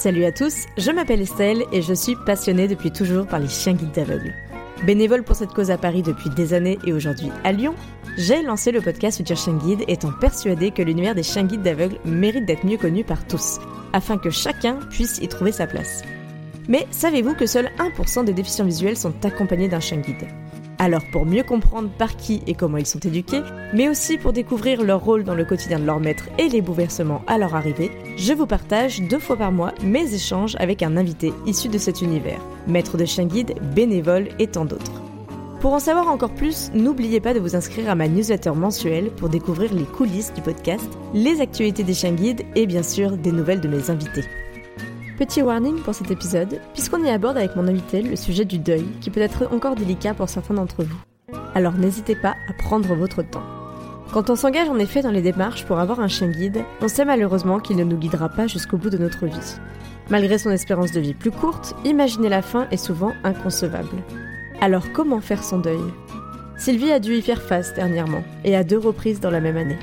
Salut à tous, je m'appelle Estelle et je suis passionnée depuis toujours par les chiens guides d'aveugles. Bénévole pour cette cause à Paris depuis des années et aujourd'hui à Lyon, j'ai lancé le podcast Futur Chien Guide étant persuadée que l'univers des chiens guides d'aveugles mérite d'être mieux connu par tous, afin que chacun puisse y trouver sa place. Mais savez-vous que seuls 1% des déficients visuels sont accompagnés d'un chien guide? Alors pour mieux comprendre par qui et comment ils sont éduqués, mais aussi pour découvrir leur rôle dans le quotidien de leur maître et les bouleversements à leur arrivée, je vous partage deux fois par mois mes échanges avec un invité issu de cet univers, maître de chien guide, bénévole et tant d'autres. Pour en savoir encore plus, n'oubliez pas de vous inscrire à ma newsletter mensuelle pour découvrir les coulisses du podcast, les actualités des chiens guides et bien sûr des nouvelles de mes invités. Petit warning pour cet épisode, puisqu'on y aborde avec mon invité le sujet du deuil, qui peut être encore délicat pour certains d'entre vous. Alors n'hésitez pas à prendre votre temps. Quand on s'engage en effet dans les démarches pour avoir un chien guide, on sait malheureusement qu'il ne nous guidera pas jusqu'au bout de notre vie. Malgré son espérance de vie plus courte, imaginer la fin est souvent inconcevable. Alors comment faire son deuil? Sylvie a dû y faire face dernièrement, et à deux reprises dans la même année.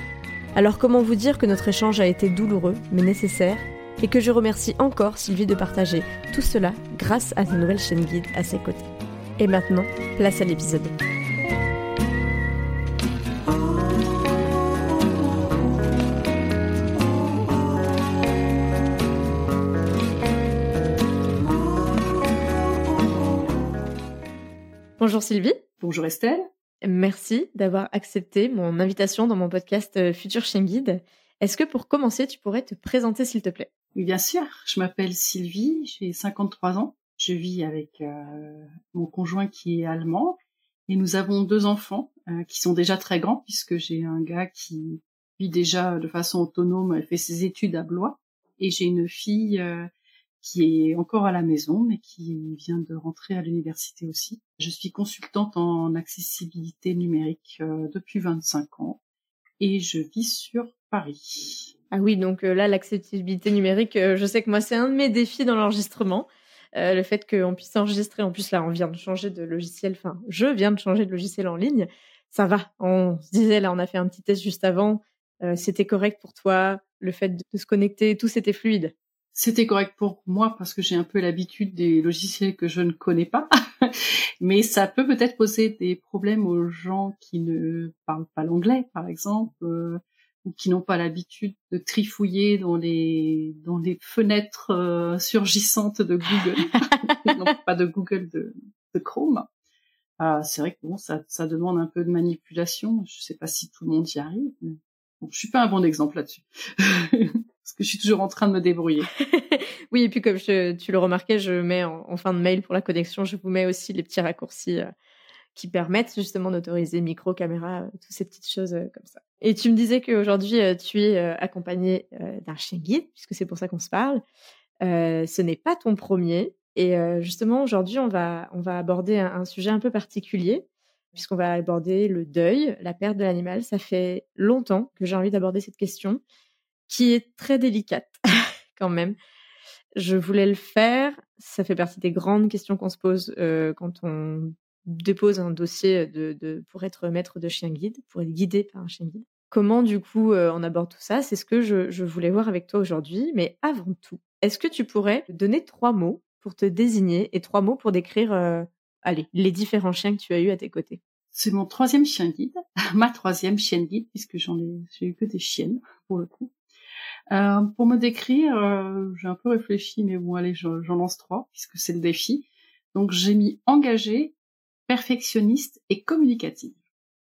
Alors comment vous dire que notre échange a été douloureux, mais nécessaire, et que je remercie encore Sylvie de partager tout cela grâce à sa nouvelle chaîne guide à ses côtés. Et maintenant, place à l'épisode. Bonjour Sylvie. Bonjour Estelle. Merci d'avoir accepté mon invitation dans mon podcast euh, Futur Chien Guide. Est-ce que pour commencer, tu pourrais te présenter s'il te plaît? Oui, bien sûr. Je m'appelle Sylvie, j'ai 53 ans. Je vis avec euh, mon conjoint qui est allemand et nous avons deux enfants euh, qui sont déjà très grands puisque j'ai un gars qui vit déjà de façon autonome, fait ses études à Blois et j'ai une fille euh, qui est encore à la maison mais qui vient de rentrer à l'université aussi. Je suis consultante en accessibilité numérique depuis 25 ans et je vis sur Paris. Ah oui, donc euh, là, l'accessibilité numérique, euh, je sais que moi, c'est un de mes défis dans l'enregistrement. Euh, le fait qu'on puisse enregistrer, en plus là, on vient de changer de logiciel, enfin, je viens de changer de logiciel en ligne, ça va. On se disait, là, on a fait un petit test juste avant, c'était correct pour toi, le fait de, se connecter, tout c'était fluide. C'était correct pour moi parce que j'ai un peu l'habitude des logiciels que je ne connais pas, mais ça peut peut-être poser des problèmes aux gens qui ne parlent pas l'anglais, par exemple ou qui n'ont pas l'habitude de trifouiller dans les dans les fenêtres euh, surgissantes de Google, non pas de Google, de, de Chrome. Euh, c'est vrai que bon, ça, ça demande un peu de manipulation. Je sais pas si tout le monde y arrive. Mais... Bon, je suis pas un bon exemple là-dessus. Parce que je suis toujours en train de me débrouiller. oui, et puis comme je, tu le remarquais, je mets en, fin de mail pour la connexion, je vous mets aussi les petits raccourcis euh, qui permettent justement d'autoriser micro, caméra, euh, toutes ces petites choses euh, comme ça. Et tu me disais qu'aujourd'hui, euh, tu es accompagné d'un chien guide, puisque c'est pour ça qu'on se parle. ce n'est pas ton premier. Et justement, aujourd'hui, on va, on va aborder un, sujet un peu particulier, puisqu'on va aborder le deuil, la perte de l'animal. Ça fait longtemps que j'ai envie d'aborder cette question, qui est très délicate quand même. Je voulais le faire. Ça fait partie des grandes questions qu'on se pose quand on dépose un dossier de, pour être maître de chien guide, pour être guidé par un chien guide. Comment du coup euh, on aborde tout ça? C'est ce que je, voulais voir avec toi aujourd'hui. Mais avant tout, est-ce que tu pourrais donner trois mots pour te désigner et trois mots pour décrire, euh, allez, les différents chiens que tu as eu à tes côtés? C'est mon troisième chien guide, ma troisième chienne guide puisque j'en ai, j'ai eu que des chiennes pour le coup. Euh, pour me décrire, j'ai un peu réfléchi, mais bon allez, j'en lance trois puisque c'est le défi. Donc j'ai mis engagé, perfectionniste et communicative.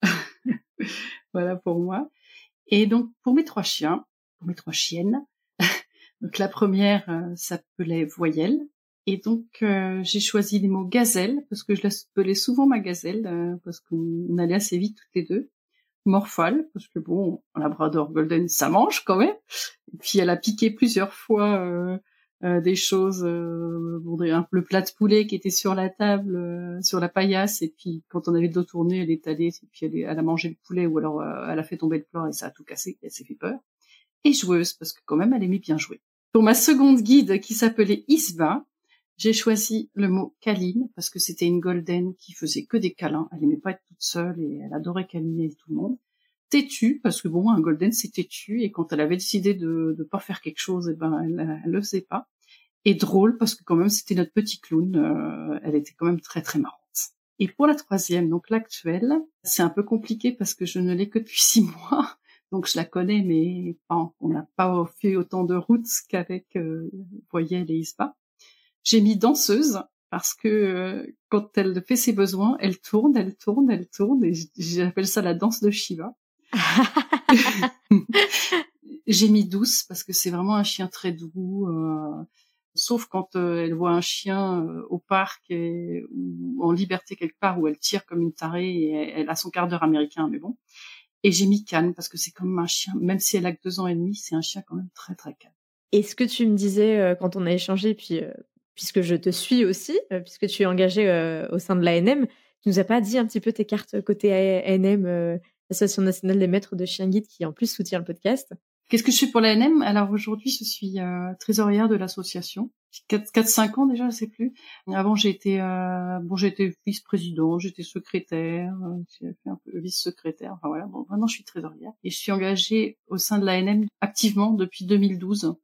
voilà pour moi. Et donc pour mes trois chiens, pour mes trois chiennes, donc la première euh, s'appelait Voyelle. Et donc euh, j'ai choisi les mots gazelle parce que je l'appelais souvent ma gazelle euh, parce qu'on allait assez vite toutes les deux. Morphale parce que bon, un labrador golden ça mange quand même. Et puis elle a piqué plusieurs fois euh, des choses, euh, un, le plat de poulet qui était sur la table, euh, sur la paillasse, et puis quand on avait le dos tourné, elle est allée, et puis elle, elle a mangé le poulet, ou alors euh, elle a fait tomber le plat et ça a tout cassé, elle s'est fait peur. Et joueuse, parce que quand même elle aimait bien jouer. Pour ma seconde guide qui s'appelait Isba, j'ai choisi le mot câline parce que c'était une golden qui faisait que des câlins. Elle aimait pas être toute seule et elle adorait câliner tout le monde. Têtue parce que bon, un golden c'est têtu et quand elle avait décidé de ne pas faire quelque chose, et eh ben elle, elle le faisait pas. et drôle parce que quand même c'était notre petit clown. Euh, elle était quand même très très marrante. Et pour la troisième, donc l'actuelle, c'est un peu compliqué parce que je ne l'ai que depuis six mois. Donc je la connais, mais on n'a pas fait autant de routes qu'avec euh, Voyelle et Ispa. J'ai mis danseuse parce que euh, quand elle fait ses besoins, elle tourne, elle tourne, elle tourne, et j'appelle ça la danse de Shiva. J'ai mis douce parce que c'est vraiment un chien très doux. Euh, sauf quand euh, elle voit un chien euh, au parc ou en liberté quelque part où elle tire comme une tarée et elle, a son quart d'heure américain, mais bon. Et j'ai mis Cannes parce que c'est comme un chien, même si elle a que deux ans et demi, c'est un chien quand même très très calme. Et ce que tu me disais quand on a échangé, puis puisque je te suis aussi, puisque tu es engagé au sein de l'ANM, tu nous as pas dit un petit peu tes cartes côté ANM, l'Association nationale des maîtres de chiens guides, qui en plus soutient le podcast. Qu'est-ce que je fais pour l'ANM? Alors aujourd'hui, je suis euh, trésorière de l'association. 4-5 ans déjà, je sais plus. Avant, j'ai été euh, bon, j'étais vice-président, j'étais secrétaire, euh, j'ai fait un peu vice-secrétaire. Enfin voilà, bon, maintenant je suis trésorière et je suis engagée au sein de l'ANM activement depuis 2012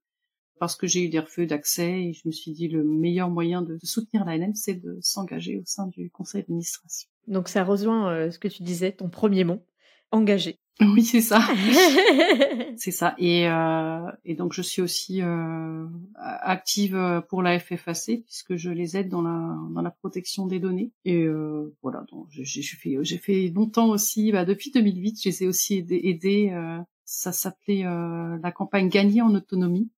parce que j'ai eu des refus d'accès et je me suis dit le meilleur moyen de, soutenir l'ANM, c'est de s'engager au sein du conseil d'administration. Donc ça rejoint ce que tu disais, ton premier mot, engagé. Oui, c'est ça. c'est ça. Et, euh, et donc je suis aussi euh, active pour la FFAC puisque je les aide dans la dans la protection des données. Et euh, voilà, donc j'ai fait j'ai fait longtemps aussi. Bah, depuis 2008, je les ai aussi aidés. euh, ça s'appelait euh, la campagne Gagner en autonomie.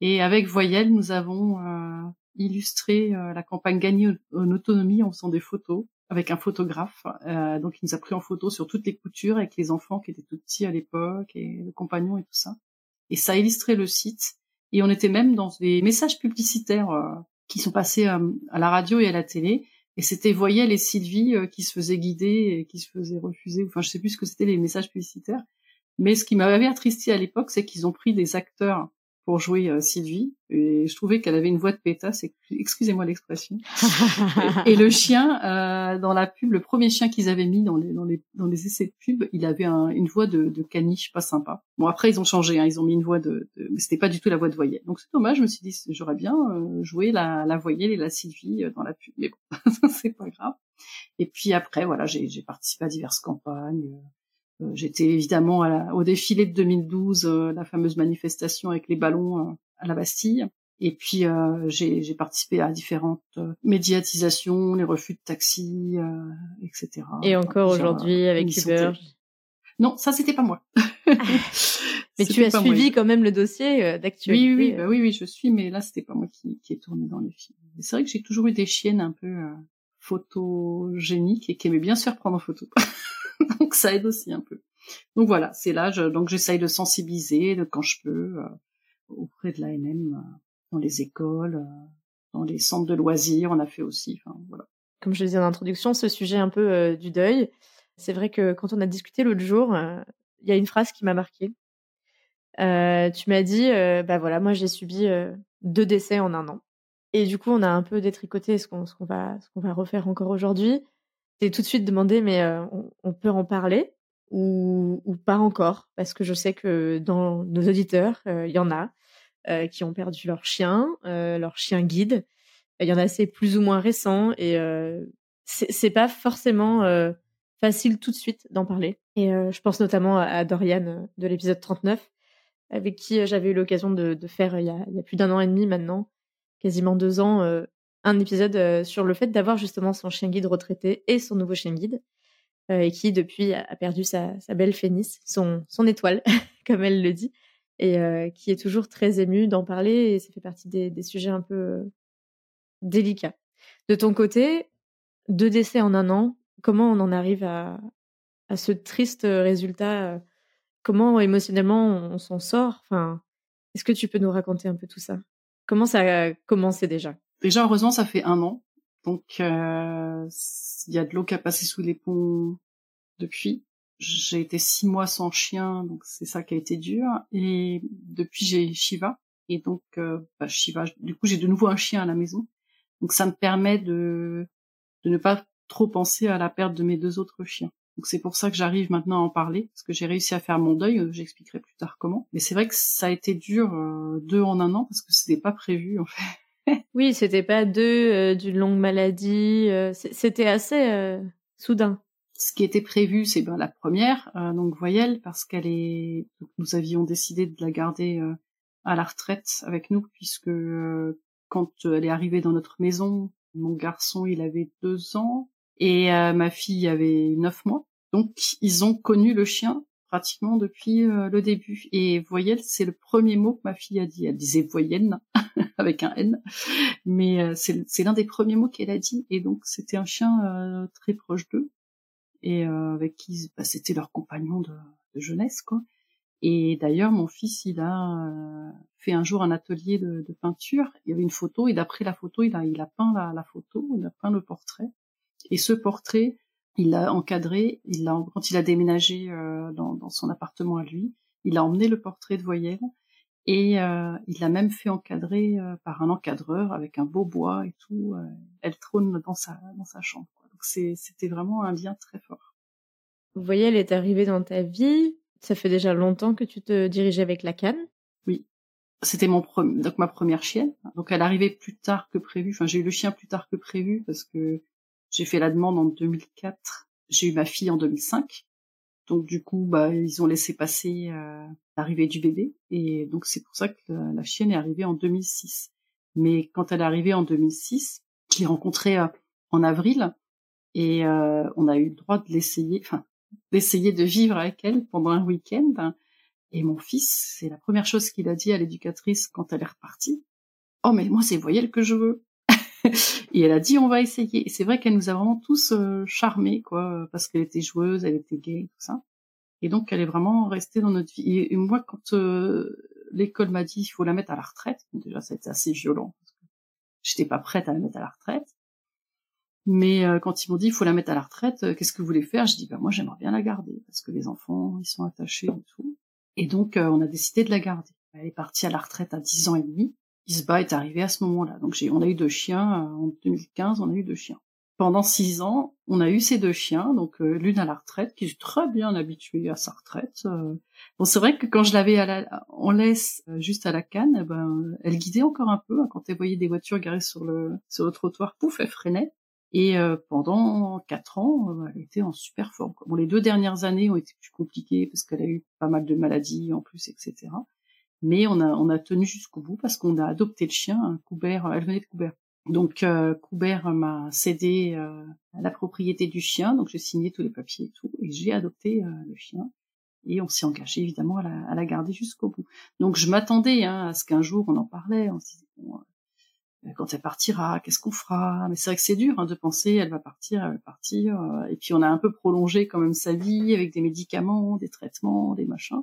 Et avec Voyelle, nous avons euh, illustré la campagne Gagner en autonomie en faisant des photos avec un photographe. Euh, donc il nous a pris en photo sur toutes les coutures avec les enfants qui étaient tout petits à l'époque et le compagnon et tout ça. Et ça a illustré le site. Et on était même dans des messages publicitaires euh, qui sont passés euh, à la radio et à la télé. Et c'était Voyelle et Sylvie qui se faisaient guider et qui se faisaient refuser. Enfin, je sais plus ce que c'était les messages publicitaires. Mais ce qui m'avait attristé à l'époque, c'est qu'ils ont pris des acteurs pour jouer euh, Sylvie. Et je trouvais qu'elle avait une voix de pétasse excusez-moi l'expression. Et, le chien euh, dans la pub le premier chien qu'ils avaient mis dans les dans les dans les essais de pub il avait une voix de, de, caniche pas sympa. Bon après ils ont changé hein, ils ont mis une voix de, de mais c'était pas du tout la voix de voyelle donc c'est dommage je me suis dit j'aurais bien euh, joué la la voyelle et la Sylvie dans la pub. Mais bon c'est pas grave. Et puis après voilà j'ai participé à diverses campagnes euh, j'étais évidemment au défilé de 2012, euh, la fameuse manifestation avec les ballons euh, à la Bastille. Et puis j'ai participé à différentes médiatisations, les refus de taxi, etc. Et encore aujourd'hui avec Uber. Non, ça c'était pas moi. mais tu as suivi quand même le dossier d'actualité. Oui, oui, bah oui, oui, je suis, mais là c'était pas moi qui, qui ai tourné dans les films. C'est vrai que j'ai toujours eu des chiennes un peu photogéniques et qui aimaient bien se faire prendre en photo. donc ça aide aussi un peu. Donc voilà, c'est là, donc j'essaye de sensibiliser de, quand je peux euh, auprès de l'ANM, euh, dans les écoles, euh, dans les centres de loisirs, on a fait aussi. Voilà. Comme je le disais en introduction, ce sujet un peu du deuil, c'est vrai que quand on a discuté l'autre jour, il y a une phrase qui m'a marquée. tu m'as dit, bah voilà, moi j'ai subi deux décès en un an. Et du coup, on a un peu détricoté ce qu'on va refaire encore aujourd'hui t'ai tout de suite demandé, mais euh, on, peut en parler ou, pas encore? Parce que je sais que dans nos auditeurs, euh, il y en a euh, qui ont perdu leur chien, leur chien guide. Il y en a c'est plus ou moins récent et c'est pas forcément facile tout de suite d'en parler. Et je pense notamment à, Dorian de l'épisode 39, avec qui j'avais eu l'occasion de, faire il y a plus d'un an et demi maintenant, quasiment deux ans, un épisode euh, sur le fait d'avoir justement son chien guide retraité et son nouveau chien guide, euh, et qui depuis a, perdu sa, belle Phénis, son, étoile, comme elle le dit, et euh, qui est toujours très émue d'en parler, et ça fait partie des, sujets un peu délicats. De ton côté, deux décès en un an, comment on en arrive à, à ce triste résultat Comment émotionnellement on s'en sort? Enfin, est-ce que tu peux nous raconter un peu tout ça? Comment ça a commencé déjà? Déjà, heureusement, ça fait un an. Donc, euh, il y a de l'eau qui a passé sous les ponts depuis. J'ai été six mois sans chien, donc c'est ça qui a été dur. Et depuis, j'ai Shiva. Et donc, euh, bah, Shiva, du coup, j'ai de nouveau un chien à la maison. Donc, ça me permet de, de ne pas trop penser à la perte de mes deux autres chiens. Donc c'est pour ça que j'arrive maintenant à en parler, parce que j'ai réussi à faire mon deuil, j'expliquerai plus tard comment. Mais c'est vrai que ça a été dur, euh, deux en un an, parce que c'était pas prévu en fait. Oui, c'était pas deux d'une longue maladie. c'était assez soudain. Ce qui était prévu, c'est ben, la première, donc voyelle, parce qu'elle est. Nous avions décidé de la garder à la retraite avec nous, puisque quand elle est arrivée dans notre maison, mon garçon il avait deux ans et ma fille avait neuf mois. Donc ils ont connu le chien pratiquement depuis euh, le début. Et voyelle, c'est le premier mot que ma fille a dit. Elle disait voyenne avec un N, mais euh, c'est l'un des premiers mots qu'elle a dit. Et donc c'était un chien euh, très proche d'eux et avec qui bah, c'était leur compagnon de, jeunesse, quoi. Et d'ailleurs, mon fils, il a fait un jour un atelier de, peinture. Il y avait une photo, et d'après la photo, il a, peint la, photo, il a peint le portrait. Et ce portrait, il l'a encadré, il l'a, quand il a déménagé euh, dans, dans, son appartement à lui, il a emmené le portrait de voyelle et euh, il l'a même fait encadrer euh, par un encadreur avec un beau bois et tout. elle trône dans sa, dans sa chambre. Quoi. Donc c'est, c'était vraiment un lien très fort. Voyelle est arrivée dans ta vie. Ça fait déjà longtemps que tu te dirigeais avec la canne? Oui, c'était mon donc ma première chienne. Donc elle arrivait plus tard que prévu. Enfin, j'ai eu le chien plus tard que prévu parce que j'ai fait la demande en 2004. J'ai eu ma fille en 2005. Donc du coup, bah, ils ont laissé passer euh, l'arrivée du bébé. Et donc c'est pour ça que la, chienne est arrivée en 2006. Mais quand elle est arrivée en 2006, je l'ai rencontrée euh, en avril. Et euh, on a eu le droit de l'essayer, enfin, d'essayer de vivre avec elle pendant un week-end. Et mon fils, c'est la première chose qu'il a dit à l'éducatrice quand elle est repartie. Oh, mais moi, c'est voyelle que je veux. et elle a dit on va essayer. Et c'est vrai qu'elle nous a vraiment tous euh, charmés, quoi, parce qu'elle était joueuse, elle était gay, tout ça. Et donc elle est vraiment restée dans notre vie. Et, moi, quand euh, l'école m'a dit il faut la mettre à la retraite, déjà ça a été assez violent. Parce que j'étais pas prête à la mettre à la retraite. Mais euh, quand ils m'ont dit il faut la mettre à la retraite, qu'est-ce que vous voulez faire? Je dis bah moi j'aimerais bien la garder parce que les enfants ils sont attachés et tout. Et donc on a décidé de la garder. Elle est partie à la retraite à 10 ans et demi. Isba est arrivé à ce moment-là. Donc on a eu deux chiens euh, en 2015, on a eu deux chiens. Pendant six ans, on a eu ces deux chiens, donc euh, l'une à la retraite, qui est très bien habituée à sa retraite. Euh. Bon, c'est vrai que quand je l'avais en laisse juste à la canne, eh ben, elle guidait encore un peu. Hein. quand elle voyait des voitures garées sur le sur le trottoir, pouf, elle freinait. Et pendant quatre ans, elle était en super forme. Bon, les deux dernières années ont été plus compliquées parce qu'elle a eu pas mal de maladies en plus, etc. Mais on a, tenu jusqu'au bout parce qu'on a adopté le chien. Hein, Coubert, elle venait de Coubert. Donc euh, Coubert m'a cédé euh, la propriété du chien, donc j'ai signé tous les papiers et tout, et j'ai adopté euh, le chien. Et on s'est engagé évidemment à la, garder jusqu'au bout. Donc je m'attendais hein, à ce qu'un jour on en parlait, on se disait euh, quand elle partira, qu'est-ce qu'on fera? Mais c'est vrai que c'est dur hein, de penser, elle va partir, elle va partir. Euh, et puis on a un peu prolongé quand même sa vie avec des médicaments, des traitements, des machins.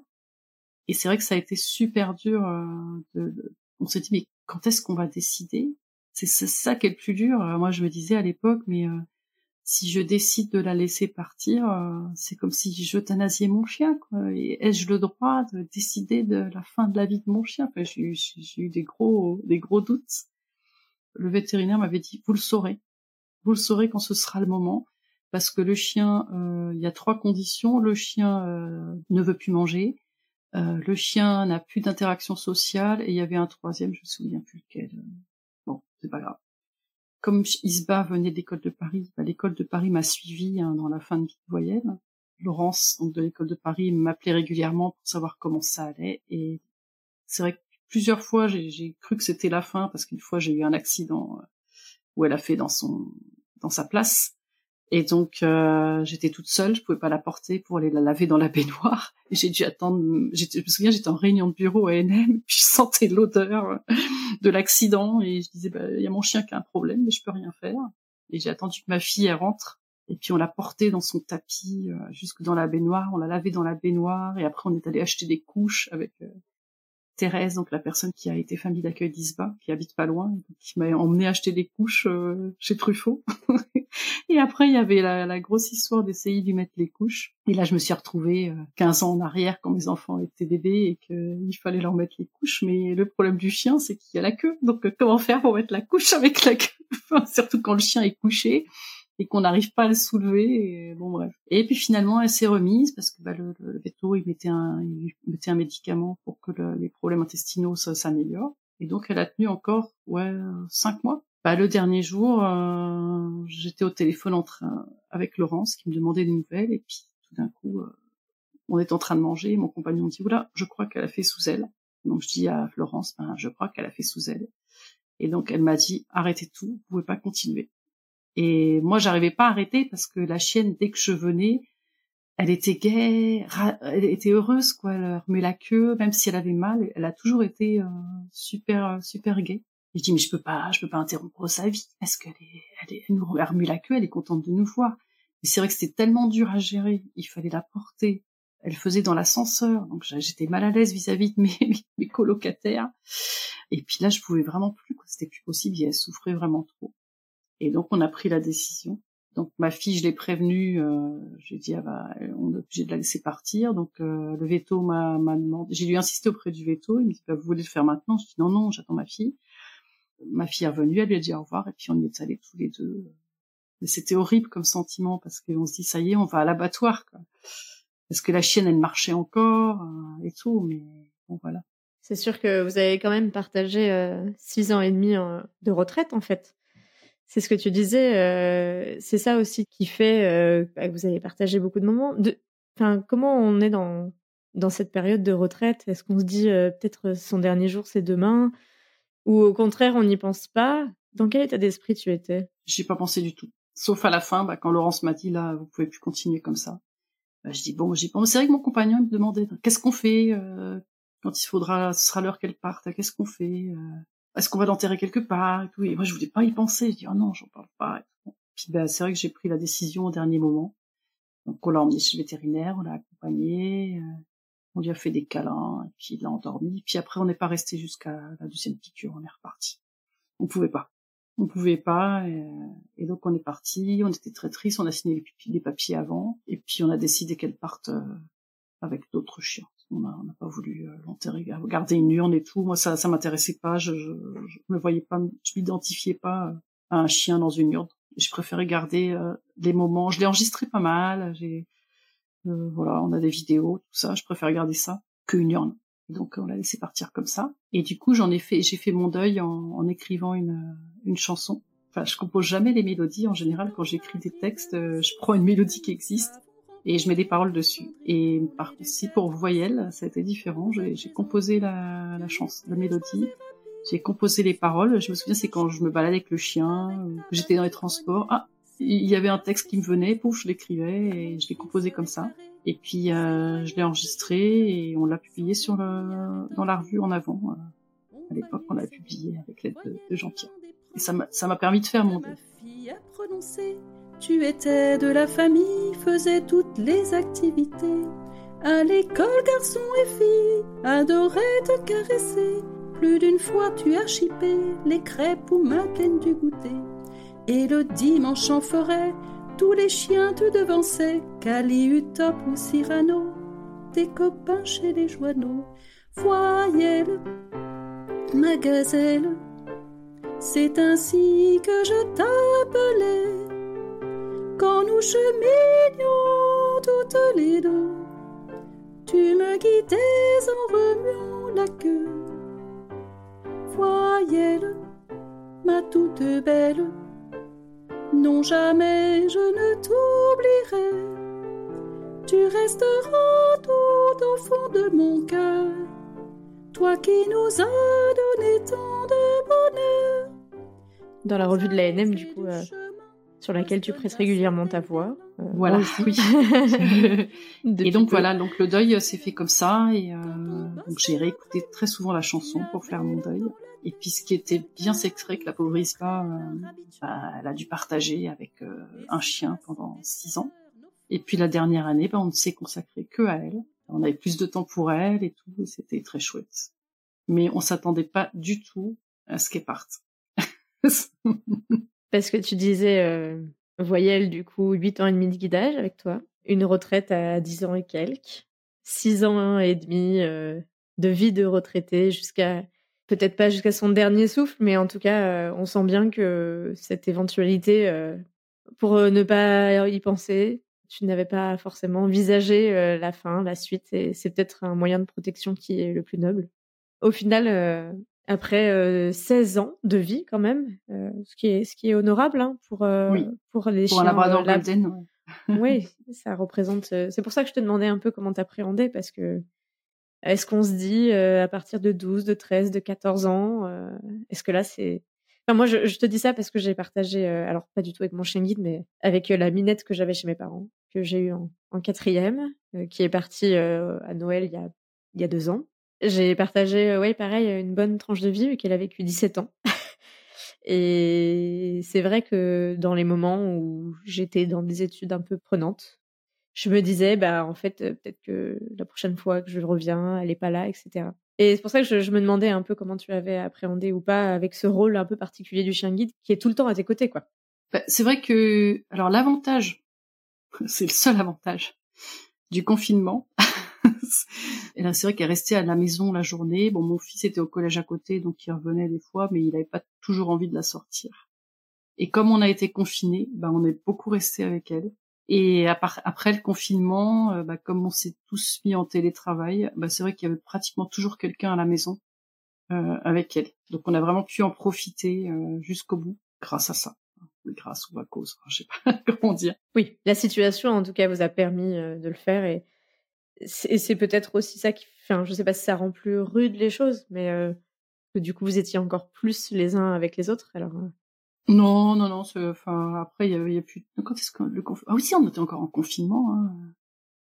Et c'est vrai que ça a été super dur. Euh, de, On s'est dit, mais quand est-ce qu'on va décider? C'est ça qui est le plus dur. Euh, moi, je me disais à l'époque, mais euh, si je décide de la laisser partir, c'est comme si j'euthanasiais mon chien. Ai-je le droit de décider de la fin de la vie de mon chien? Enfin, J'ai eu des gros, des gros doutes. Le vétérinaire m'avait dit, vous le saurez. Vous le saurez quand ce sera le moment. Parce que le chien, il y a trois conditions. Le chien ne veut plus manger, euh, le chien n'a plus d'interaction sociale et il y avait un troisième, je me souviens plus lequel. Bon, c'est pas grave. Comme Isba venait de l'école de Paris, bah, l'école de Paris m'a suivi hein, dans la fin de vie voyelle. Laurence, donc de l'école de Paris, m'appelait régulièrement pour savoir comment ça allait et c'est vrai que plusieurs fois j'ai cru que c'était la fin parce qu'une fois j'ai eu un accident euh, où elle a fait dans son dans sa place et donc euh, j'étais toute seule, je pouvais pas la porter pour aller la laver dans la baignoire. Et j'ai dû attendre. Je me souviens, j'étais en réunion de bureau à NM, puis je sentais l'odeur de l'accident et je disais, bah, il y a mon chien qui a un problème, mais je peux rien faire. Et j'ai attendu que ma fille elle rentre. Et puis on l'a portée dans son tapis euh, jusque dans la baignoire. On l'a lavée dans la baignoire et après on est allé acheter des couches avec euh, Thérèse, donc la personne qui a été famille d'accueil d'Isba, qui habite pas loin, qui m'a emmené acheter des couches euh, chez Truffaut. et après, il y avait la, grosse histoire d'essayer de lui mettre les couches. Et là, je me suis retrouvée 15 euh, ans en arrière quand mes enfants étaient bébés et qu'il fallait leur mettre les couches. Mais le problème du chien, c'est qu'il y a la queue. Donc, euh, comment faire pour mettre la couche avec la queue? Surtout quand le chien est couché et qu'on n'arrive pas à le soulever. Et, bon bref. Et puis finalement, elle s'est remise parce que bah, le, le veto, il mettait un, il mettait un médicament pour que le, les problèmes intestinaux s'améliorent. Et donc, elle a tenu encore, ouais, cinq mois. Bah, le dernier jour, euh, j'étais au téléphone en train, avec Laurence qui me demandait des nouvelles. Et puis, tout d'un coup, euh, on est en train de manger. Et mon compagnon me dit, oula, je crois qu'elle a fait sous elle. Donc, je dis à Florence, ben, je crois qu'elle a fait sous elle. Et donc, elle m'a dit, arrêtez tout, vous pouvez pas continuer. Et moi, j'arrivais pas à arrêter parce que la chienne, dès que je venais, elle était gaie, elle était heureuse, quoi. Elle remet la queue, même si elle avait mal, elle a toujours été euh, super, super gaie. je dis mais je peux pas, je peux pas interrompre sa vie parce qu'elle est, elle, est, elle nous remue la queue, elle est contente de nous voir. Mais c'est vrai que c'était tellement dur à gérer, il fallait la porter. Elle faisait dans l'ascenseur, donc j'étais mal à l'aise vis-à-vis de mes, mes colocataires. Et puis là, je pouvais vraiment plus, c'était plus possible, elle souffrait vraiment trop. Et donc on a pris la décision donc ma fille, je l'ai prévenue, euh, j'ai dit ah bah on est obligé de la laisser partir. Donc euh, le veto m'a demandé, j'ai lui insisté auprès du veto. Il me dit bah, vous voulez le faire maintenant? Je dis non non, j'attends ma fille. Ma fille est revenue, elle lui a dit au revoir et puis on y est allés tous les deux. Mais c'était horrible comme sentiment parce qu'on se dit ça y est, on va à l'abattoir quoi. Parce que la chienne elle marchait encore euh, et tout, mais bon voilà. C'est sûr que vous avez quand même partagé euh, six ans et demi de retraite en fait. C'est ce que tu disais, euh, c'est ça aussi qui fait euh, bah, que vous avez partagé beaucoup de moments. Comment on est dans dans cette période de retraite? Est-ce qu'on se dit euh, peut-être son dernier jour c'est demain, ou au contraire on n'y pense pas? Dans quel état d'esprit tu étais? J'y ai pas pensé du tout. Sauf à la fin, bah, quand Laurence m'a dit là, vous pouvez plus continuer comme ça. Bah, je dis bon, j'y pense. C'est vrai que mon compagnon me demandait qu'est-ce qu'on fait quand il faudra, ce sera l'heure qu'elle parte. Qu'est-ce qu'on fait est-ce qu'on va l'enterrer quelque part et tout? Et moi, je voulais pas y penser. Je dis, oh non, j'en parle pas. Puis, ben, c'est vrai que j'ai pris la décision au dernier moment. Donc, on l'a emmené chez le vétérinaire, on l'a accompagné, euh, on lui a fait des câlins, et puis il l'a endormi. Puis après, on n'est pas resté jusqu'à la deuxième piqûre, on est reparti. On pouvait pas. On pouvait pas, et, donc on est parti, on était très tristes, on a signé les, papiers avant, et puis on a décidé qu'elle parte euh, avec d'autres chiens on n'a pas voulu euh, l'enterrer, garder une urne et tout. Moi, ça, ça m'intéressait pas. Je, je, je, me voyais pas, je m'identifiais pas euh, à un chien dans une urne. Je préférais garder euh, les moments. Je l'ai enregistré pas mal. J'ai, voilà, on a des vidéos, tout ça. Je préfère garder ça qu'une urne. Donc, on l'a laissé partir comme ça. Et du coup, j'en ai fait, j'ai fait mon deuil en, en écrivant une, une chanson. Enfin, je compose jamais les mélodies. En général, quand j'écris des textes, je prends une mélodie qui existe et je mets des paroles dessus. Et par contre, si pour voyelle, ça a été différent. J'ai composé la, la chanson, la mélodie, j'ai composé les paroles. Je me souviens, c'est quand je me baladais avec le chien, j'étais dans les transports. Ah, il y avait un texte qui me venait, pouf, je l'écrivais et je l'ai composé comme ça. Et puis euh, je l'ai enregistré et on l'a publié sur le, dans la revue en avant. Euh, à l'époque, on l'a publié avec l'aide de, de Jean-Pierre. Et ça m'a permis de faire mon tu étais de la famille, faisais toutes les activités. À l'école, garçons et filles, adoraient te caresser. Plus d'une fois, tu as chipé les crêpes ou madeleine du goûter. Et le dimanche en forêt, tous les chiens te devançaient. Cali, Utop ou Cyrano, tes copains chez les joineaux. Voyez-le, ma gazelle, c'est ainsi que je t'appelais quand nous cheminions toutes les deux. Tu me guidais en remuant la queue. Voyez-le, ma toute belle. Non, jamais je ne t'oublierai. Tu resteras tout au fond de mon cœur. Toi qui nous as donné tant de bonheur. Dans la revue de l'ANM, du coup, euh, sur laquelle tu prêtes régulièrement ta voix. Euh, voilà, oui. et donc voilà, donc le deuil s'est fait comme ça et euh, donc j'ai réécouté très souvent la chanson pour faire mon deuil. Et puis ce qui était bien, c'est que la pauvre Ispa, euh, bah, elle a dû partager avec euh, un chien pendant six ans. Et puis la dernière année, bah, on ne s'est consacré que à elle. On avait plus de temps pour elle et tout, et c'était très chouette. Mais on s'attendait pas du tout à ce qu'elle parte. Parce que tu disais, euh, voyelle, du coup, 8 ans et demi de guidage avec toi, une retraite à 10 ans et quelques, 6 ans et demi euh, de vie de retraité jusqu'à, peut-être pas jusqu'à son dernier souffle, mais en tout cas, euh, on sent bien que cette éventualité, euh, pour ne pas y penser, tu n'avais pas forcément envisagé la fin, la suite, et c'est peut-être un moyen de protection qui est le plus noble. Au final, après 16 ans de vie quand même, ce qui est ce qui est honorable hein, pour pour les pour chiens. un labrador golden. oui, ça représente. c'est pour ça que je te demandais un peu comment t'appréhendais parce que est-ce qu'on se dit à partir de 12, de 13, de 14 ans, est-ce que là c'est Enfin, moi, je, je, te dis ça parce que j'ai partagé, alors pas du tout avec mon chien guide, mais avec la minette que j'avais chez mes parents, que j'ai eu en, en, quatrième, qui est partie à Noël il y a, il y a deux ans. J'ai partagé, oui, pareil, une bonne tranche de vie, vu qu'elle a vécu 17 ans. Et c'est vrai que dans les moments où j'étais dans des études un peu prenantes, je me disais, bah, en fait, peut-être que la prochaine fois que je reviens, elle est pas là, etc. Et c'est pour ça que je, me demandais un peu comment tu avais appréhendé ou pas avec ce rôle un peu particulier du chien guide qui est tout le temps à tes côtés, quoi. Bah, c'est vrai que, alors l'avantage, c'est le seul avantage du confinement, et là, c'est vrai qu'elle restait à la maison la journée. Bon, mon fils était au collège à côté, donc il revenait des fois, mais il n'avait pas toujours envie de la sortir. Et comme on a été confinés, bah, on est beaucoup resté avec elle. Et après le confinement, euh, bah, comme on s'est tous mis en télétravail, bah, c'est vrai qu'il y avait pratiquement toujours quelqu'un à la maison euh, avec elle. Donc on a vraiment pu en profiter euh, jusqu'au bout grâce à ça. Grâce ou à cause, je sais pas comment dire. Oui, la situation en tout cas vous a permis de le faire et et c'est peut-être aussi ça qui, enfin, je sais pas si ça rend plus rude les choses, mais euh, que du coup vous étiez encore plus les uns avec les autres. Alors. Euh. Non, non, non. Enfin, après, il y, a, y a plus. Quand est-ce que le confinement Ah oui, si, on était encore en confinement, hein,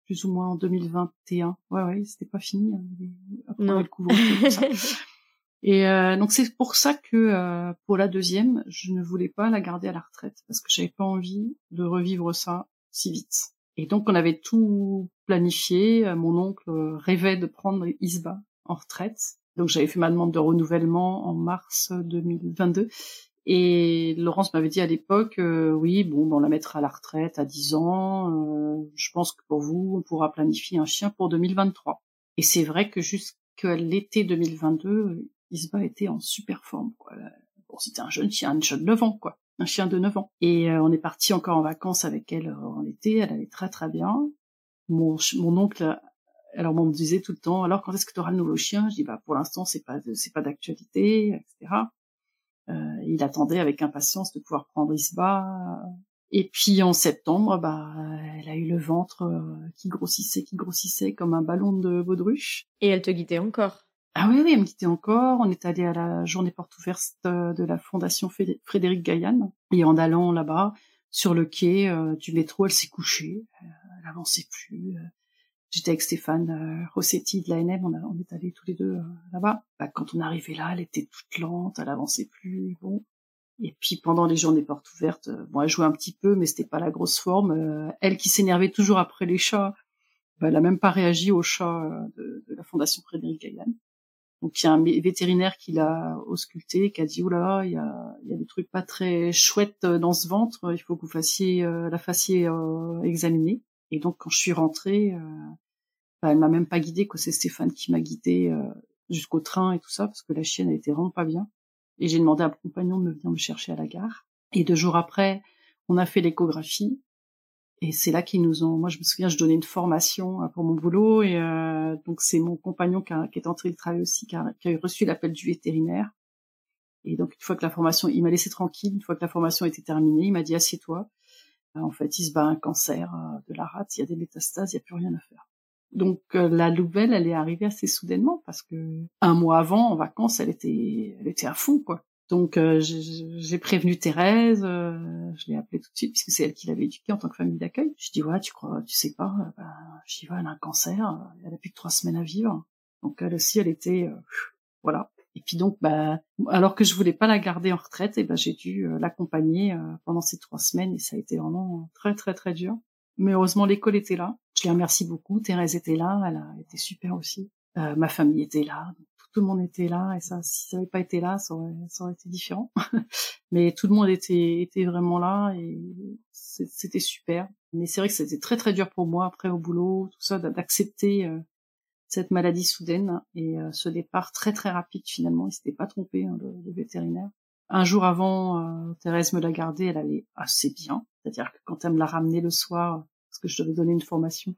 plus ou moins en 2021. Ouais, ouais, c'était pas fini. Hein, après non. le couvre Et euh, donc c'est pour ça que euh, pour la deuxième, je ne voulais pas la garder à la retraite parce que j'avais pas envie de revivre ça si vite. Et donc on avait tout planifié. Euh, mon oncle rêvait de prendre Isba en retraite. Donc j'avais fait ma demande de renouvellement en mars 2022. Et Laurence m'avait dit à l'époque, euh, oui, bon, ben, on la mettra à la retraite à 10 ans. Euh, je pense que pour vous, on pourra planifier un chien pour 2023. Et c'est vrai que jusqu'à l'été 2022, Isba était en super forme. Quoi. Bon, c'était un jeune chien, un jeune de 9 ans, quoi un chien de 9 ans. Et euh, on est parti encore en vacances avec elle euh, en été, elle allait très très bien. Mon, mon oncle, alors on me disait tout le temps, alors quand est-ce que tu auras le nouveau chien? Je dis bah pour l'instant c'est pas c'est pas d'actualité, etc. Euh, il attendait avec impatience de pouvoir prendre Isba. Et puis en septembre, bah elle a eu le ventre euh, qui grossissait, qui grossissait comme un ballon de baudruche. Et elle te guidait encore? Ah oui, oui, elle me quittait encore. On est allé à la journée porte ouverte de la Fondation Frédéric Gaillan. Et en allant là-bas, sur le quai euh, du métro, elle s'est couchée. Euh, elle avançait plus. Euh. J'étais avec Stéphane Rossetti de l'ANM. On, on est allés tous les deux là-bas. Bah, quand on arrivait là, elle était toute lente. Elle avançait plus. Bon. Et puis pendant les journées portes ouvertes, bon, elle jouait un petit peu, mais c'était pas la grosse forme. elle qui s'énervait toujours après les chats, bah, elle a même pas réagi aux chats de, de la Fondation Frédéric Gaillan. Donc il y a un vétérinaire qui l'a ausculté, qui a dit oula, il y a, y a des trucs pas très chouettes euh, dans ce ventre, il faut que vous fassiez euh, la fassiez euh, examiner. Et donc quand je suis rentrée, euh, bah, elle m'a même pas guidée, quoi. C'est Stéphane qui m'a guidée jusqu'au train et tout ça, parce que la chienne elle était vraiment pas bien. Et j'ai demandé à mon compagnon de me venir me chercher à la gare. Et deux jours après, on a fait l'échographie. Et c'est là qu'ils nous ont. Moi, je me souviens, je donnais une formation euh, pour mon boulot, et euh, donc c'est mon compagnon qui, est entré de travail aussi, qui a, qui a reçu l'appel du vétérinaire. Et donc une fois que la formation, il m'a laissé tranquille. Une fois que la formation était terminée, il m'a dit assieds-toi. Euh, en fait, il se bat un cancer euh, de la rate, il y a des métastases, il n'y a plus rien à faire. Donc la nouvelle, elle est arrivée assez soudainement parce que un mois avant, en vacances, elle était, elle était à fond, quoi. Donc euh, j'ai prévenu Thérèse, euh, je l'ai appelée tout de suite puisque c'est elle qui l'avait éduquée en tant que famille d'accueil. Je dis voilà, tu crois, tu sais pas, euh, voilà, elle a un cancer, elle a plus que trois semaines à vivre. Donc elle aussi, elle était voilà. Et puis donc, bah, alors que je voulais pas la garder en retraite, et ben j'ai dû l'accompagner pendant ces trois semaines et ça a été vraiment très très très dur. Mais heureusement, l'école était là. Je les remercie beaucoup. Thérèse était là, elle a été super aussi. ma famille était là tout le monde était là et ça, si ça n'avait pas été là, ça aurait, ça aurait été différent. Mais tout le monde était, était vraiment là et c'était super. Mais c'est vrai que c'était très très dur pour moi après au boulot, tout ça, d'accepter euh, cette maladie soudaine et euh, ce départ très très rapide finalement. Il s'était pas trompé hein, le, vétérinaire. Un jour avant, euh, Thérèse me l'a gardée, elle allait assez bien. C'est-à-dire que quand elle me l'a ramenée le soir, parce que je devais donner une formation,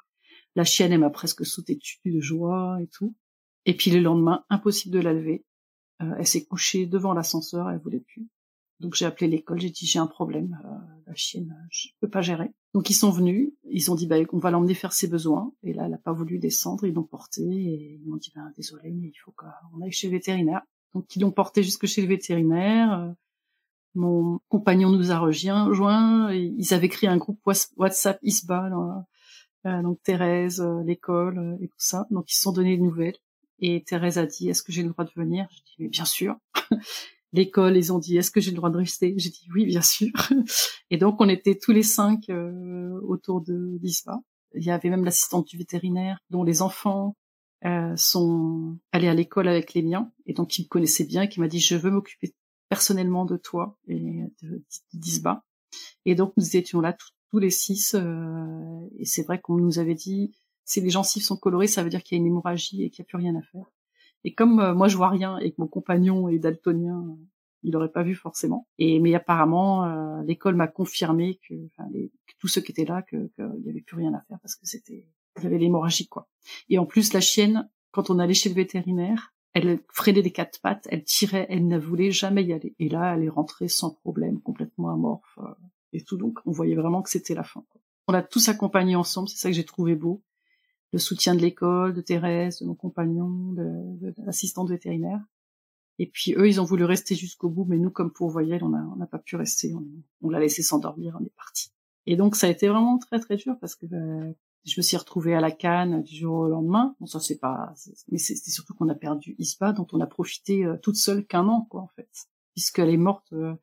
la chienne, elle m'a presque sauté dessus de joie et tout. Et puis le lendemain, impossible de la lever. Euh, elle s'est couchée devant l'ascenseur, elle voulait plus. Donc j'ai appelé l'école, j'ai dit j'ai un problème, euh, la chienne, je peux pas gérer. Donc ils sont venus, ils ont dit bah on va l'emmener faire ses besoins. Et là elle a pas voulu descendre, ils l'ont portée et ils m'ont dit bah désolé mais il faut qu'on aille chez le vétérinaire. Donc ils l'ont portée jusque chez le vétérinaire. Euh, mon compagnon nous a rejoint, ils avaient créé un groupe WhatsApp ISBA, donc Thérèse, l'école et tout ça. Donc ils se sont donné des nouvelles. Et Thérèse a dit, est-ce que j'ai le droit de venir? Je dis, mais bien sûr. L'école, ils ont dit, est-ce que j'ai le droit de rester? J'ai dit, oui, bien sûr. Et donc, on était tous les cinq euh, autour de l'ISPA. Il y avait même l'assistante du vétérinaire, dont les enfants euh, sont allés à l'école avec les miens, et donc il me connaissait bien, qui m'a dit, je veux m'occuper personnellement de toi et de d'ISBA. Et donc, nous étions là tous les six, euh, et c'est vrai qu'on nous avait dit, si les gencives sont colorées, ça veut dire qu'il y a une hémorragie et qu'il n'y a plus rien à faire. Et comme euh, moi je vois rien et que mon compagnon est daltonien, euh, il n'aurait pas vu forcément. Et mais apparemment, euh, l'école m'a confirmé que, les, tous ceux qui étaient là, qu'il n'y avait plus rien à faire parce que c'était, il y avait l'hémorragie quoi. Et en plus, la chienne, quand on allait chez le vétérinaire, elle freinait des quatre pattes, elle tirait, elle ne voulait jamais y aller. Et là, elle est rentrée sans problème, complètement amorphe et tout. Donc, on voyait vraiment que c'était la fin. Quoi. On a tous accompagné ensemble, c'est ça que j'ai trouvé beau le soutien de l'école, de Thérèse, de mon compagnon, de, de, l'assistante vétérinaire. Et puis eux, ils ont voulu rester jusqu'au bout, mais nous, comme pour Voyelle, on n'a pas pu rester. On, l'a laissé s'endormir, on est parti. Et donc ça a été vraiment très très dur parce que euh, je me suis retrouvée à la canne du jour au lendemain. Bon, ça c'est pas, mais c'était surtout qu'on a perdu Ispa, dont on a profité euh, toute seule qu'un an, quoi, en fait, puisqu'elle est morte euh,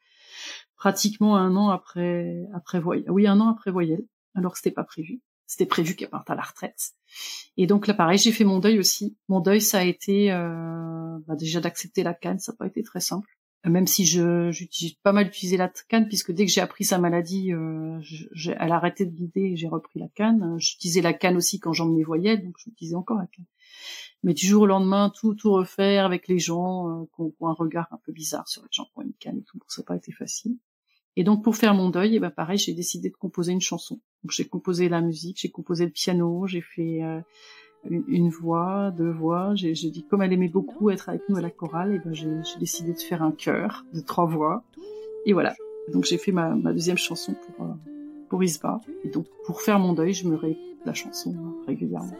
pratiquement un an après après Voyelle. Oui, un an après Voyelle, alors que c'était pas prévu. C'était prévu qu'elle parte à la retraite. Et donc là, pareil, j'ai fait mon deuil aussi. Mon deuil, ça a été euh, bah déjà d'accepter la canne. Ça n'a pas été très simple. Même si je j'utilise pas mal utilisé la canne, puisque dès que j'ai appris sa maladie, euh, elle a arrêté de guider et j'ai repris la canne. J'utilisais la canne aussi quand j'emmenais voyais, donc j'utilisais encore la canne. Mais du jour au lendemain, tout tout refaire avec les gens euh, qui ont, un regard un peu bizarre sur les gens qui ont une canne et tout, ça n'a pas été facile. Et donc pour faire mon deuil, et eh ben pareil, j'ai décidé de composer une chanson. Donc j'ai composé la musique, j'ai composé le piano, j'ai fait euh, une, voix, deux voix. J'ai dit comme elle aimait beaucoup être avec nous à la chorale, et eh ben j'ai décidé de faire un chœur de trois voix. Et voilà. Donc j'ai fait ma, ma, deuxième chanson pour euh, pour Isba. Et donc pour faire mon deuil, je me réécoute la chanson régulièrement.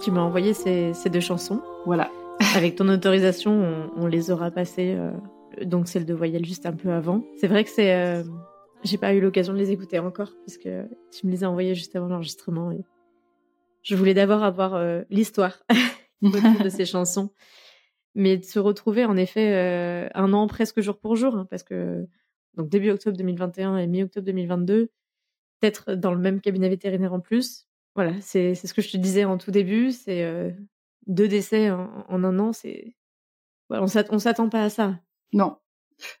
Tu m'as envoyé ces, deux chansons. Voilà. Avec ton autorisation, on, les aura passées. Euh, donc celle de Voyelle juste un peu avant. C'est vrai que c'est. Euh, j'ai pas eu l'occasion de les écouter encore parce que tu me les as envoyées juste avant l'enregistrement et je voulais d'abord avoir euh, l'histoire de ces chansons, mais de se retrouver en effet un an presque jour pour jour hein, parce que donc début octobre 2021 et mi-octobre 2022, peut-être dans le même cabinet vétérinaire en plus, voilà, c'est ce que je te disais en tout début, c'est euh, deux décès en, un an, c'est voilà, on s'attend pas à ça. Non.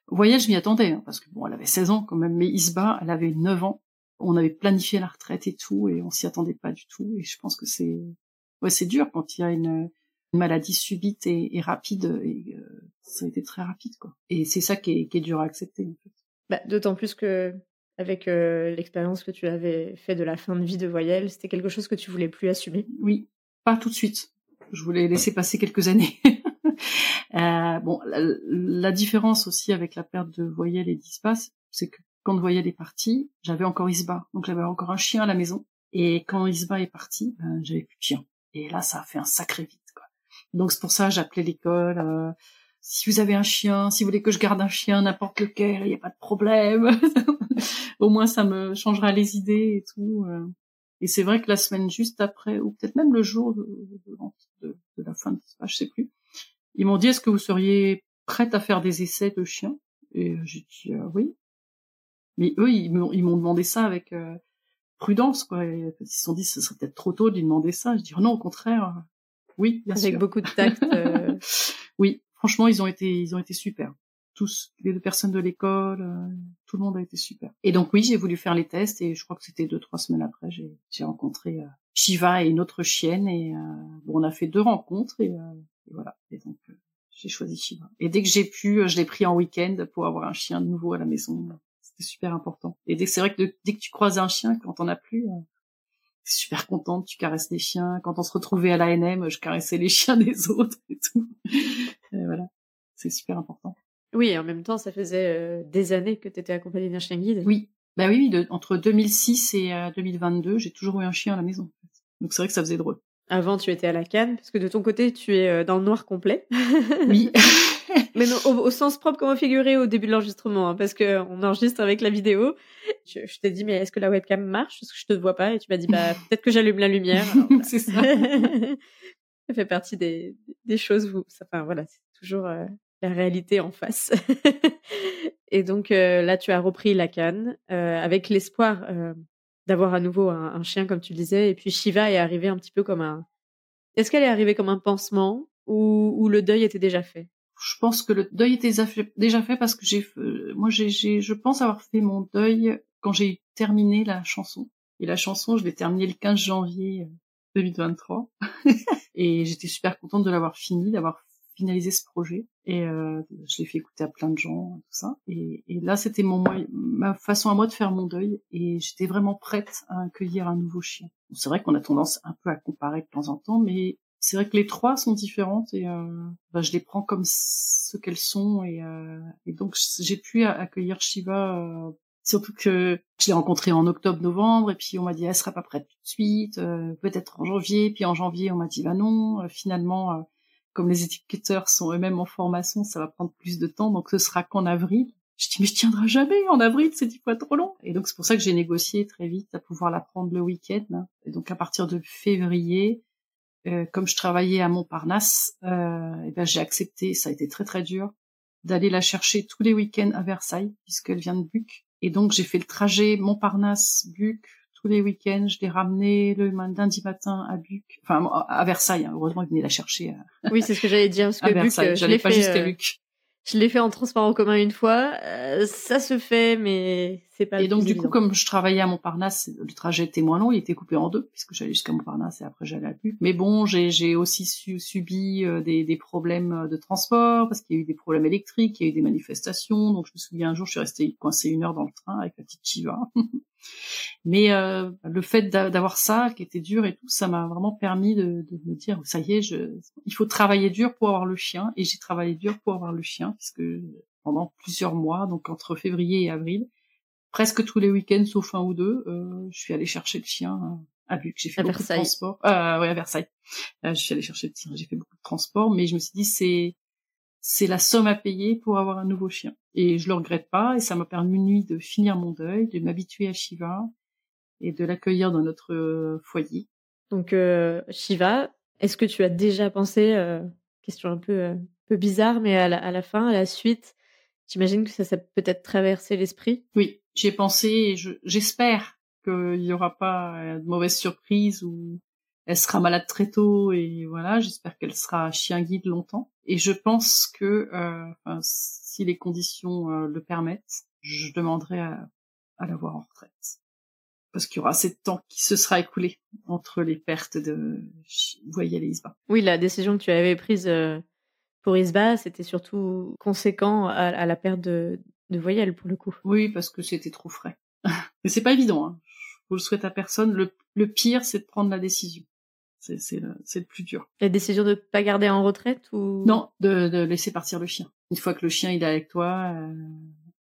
Voyage, je m'y attendais, hein, parce que bon, elle avait 16 ans quand même, mais Isba, elle avait 9 ans. On avait planifié la retraite et tout, et on s'y attendait pas du tout. Et je pense que c'est, ouais, c'est dur quand il y a une, maladie subite et, rapide. Et euh, ça a été très rapide, quoi. Et c'est ça qui est, qui est dur à accepter, en fait. Bah, D'autant plus que avec euh, l'expérience que tu avais fait de la fin de vie de Voyelle, c'était quelque chose que tu voulais plus assumer? Oui, pas tout de suite. Je voulais laisser passer quelques années. euh, bon, la, différence aussi avec la perte de Voyelle et d'Ispa, c'est que quand Voyelle est partie, j'avais encore Isba, donc j'avais encore un chien à la maison. Et quand Isba est partie, ben, j'avais plus de chien. Et là, ça a fait un sacré vite. Quoi. Donc c'est pour ça j'appelais l'école. Euh, si vous avez un chien, si vous voulez que je garde un chien, n'importe lequel, il n'y a pas de problème. Au moins, ça me changera les idées et tout. Euh. Et c'est vrai que la semaine juste après, ou peut-être même le jour de, de, de la fin de je sais plus, ils m'ont dit est-ce que vous seriez prête à faire des essais de chiens? Et j'ai dit euh, oui. Mais eux, ils m'ont demandé ça avec euh, prudence, quoi. ils se sont dit ce serait peut-être trop tôt de lui demander ça. Je dis non, au contraire, oui, bien avec beaucoup de tact. oui, franchement, ils ont été, ils ont été super. Tous, les deux personnes de l'école, euh, tout le monde a été super. Et donc oui, j'ai voulu faire les tests et je crois que c'était deux trois semaines après, j'ai, rencontré euh, Shiva et une autre chienne et euh, bon, on a fait deux rencontres et, et voilà. Et donc j'ai choisi Shiva. Et dès que j'ai pu, je l'ai pris en week-end pour avoir un chien nouveau à la maison. C'était super important. Et dès c'est vrai que dès que tu croises un chien, quand on as plus, super contente, tu caresses les chiens. Quand on se retrouvait à l'ANM, je caressais les chiens des autres et tout. Voilà, c'est super important. Oui, et en même temps, ça faisait des années que tu étais accompagnée d'un chien guide. Oui, bah oui, de, entre 2006 et 2022, j'ai toujours eu un chien à la maison. Donc c'est vrai que ça faisait drôle. Avant, tu étais à la canne, parce que de ton côté, tu es euh, dans le noir complet. Oui. Mais non, au, sens propre, comment figurer au début de l'enregistrement, hein, parce que on enregistre avec la vidéo. Je, t'ai dit, mais est-ce que la webcam marche? Parce que je te vois pas, et tu m'as dit, bah peut-être que j'allume la lumière. c'est ça. Fait partie des, choses où, enfin voilà, c'est toujours euh, la réalité en face. et donc euh, là, tu as repris la canne avec l'espoir d'avoir à nouveau un, chien, comme tu le disais. Et puis Shiva est arrivée un petit peu comme un. Est-ce qu'elle est arrivée comme un pansement ou, le deuil était déjà fait? Je pense que le deuil était déjà fait parce que j'ai, moi, j'ai, je pense avoir fait mon deuil quand j'ai terminé la chanson. Et la chanson, je l'ai terminée le 15 janvier 2023. Euh, et j'étais super contente de l'avoir fini, d'avoir finaliser ce projet. Et euh, je l'ai fait écouter à plein de gens, tout ça. Et, et là, c'était mon ma façon à moi de faire mon deuil. Et j'étais vraiment prête à accueillir un nouveau chien. C'est vrai qu'on a tendance un peu à comparer de temps en temps, mais c'est vrai que les trois sont différentes et euh, bah, je les prends comme ce qu'elles sont. Et, euh, et donc, j'ai pu accueillir Shiva euh, Surtout que je l'ai rencontrée en octobre-novembre et puis on m'a dit elle sera pas prête tout de suite, euh, peut-être en janvier. Puis en janvier on m'a dit bah non. finalement comme les étiqueteurs sont eux-mêmes en formation, ça va prendre plus de temps, donc ce sera qu'en avril. Je dis mais je tiendrai jamais en avril, c'est dix fois trop long. Et donc c'est pour ça que j'ai négocié très vite à pouvoir la prendre le week-end. Hein. Et donc à partir de février, euh, comme je travaillais à Montparnasse, euh, et ben j'ai accepté. Ça a été très très dur d'aller la chercher tous les week-ends à Versailles puisqu'elle vient de Buc. Et donc j'ai fait le trajet Montparnasse-Buc tous les week-ends. Je l'ai ramené le lundi matin à Buc, enfin à Versailles. Hein. Heureusement, il venait la chercher. Oui, c'est ce que j'allais dire parce que Buc, euh, je l'ai pas juste à Buc. Je l'ai fait en transport en commun une fois. Euh, ça se fait, mais c'est pas. Et donc du coup, comme je travaillais à Montparnasse, le trajet était moins long. Il était coupé en deux puisque j'allais jusqu'à Montparnasse et après j'allais à Buc. Mais bon, j'ai aussi subi euh, des, des problèmes de transport parce qu'il y a eu des problèmes électriques, il y a eu des manifestations. Donc je me souviens un jour, je suis restée coincée une heure dans le train avec la petite Chiva. Mais euh, le fait d'avoir ça, qui était dur et tout, ça m'a vraiment permis de, de, me dire, ça y est, je, il faut travailler dur pour avoir le chien. Et j'ai travaillé dur pour avoir le chien, puisque pendant plusieurs mois, donc entre février et avril, presque tous les week-ends, sauf un ou deux, euh, je suis allée chercher le chien à Buc. J'ai fait beaucoup de transport. Euh, ouais, à Versailles. Euh, je suis allée chercher le chien. J'ai fait beaucoup de transport, mais je me suis dit, c'est c'est la somme à payer pour avoir un nouveau chien. Et je le regrette pas, et ça m'a permis de finir mon deuil, de m'habituer à Shiva et de l'accueillir dans notre euh, foyer. Donc euh, Shiva, est-ce que tu as déjà pensé, euh, question un peu, euh, peu bizarre, mais à la, à la fin, à la suite, j'imagine que ça, ça peut-être traversé l'esprit? Oui, j'ai pensé, et j'espère qu'il y aura pas de mauvaises surprises ou elle sera malade très tôt et voilà, j'espère qu'elle sera chien guide longtemps. Et je pense que euh, si les conditions euh, le permettent, je demanderai à, à la voir en retraite. Parce qu'il y aura assez de temps qui se sera écoulé entre les pertes de Voyelle et Isba. Oui, la décision que tu avais prise euh, pour Isba, c'était surtout conséquent à, la perte de, de Voyelle pour le coup. Oui, parce que c'était trop frais. Mais c'est pas évident. Hein. Je le souhaite à personne. Le, le pire, c'est de prendre la décision. C'est le, le plus dur. La décision de pas garder en retraite ou? Non, de, de laisser partir le chien. Une fois que le chien il est avec toi, euh...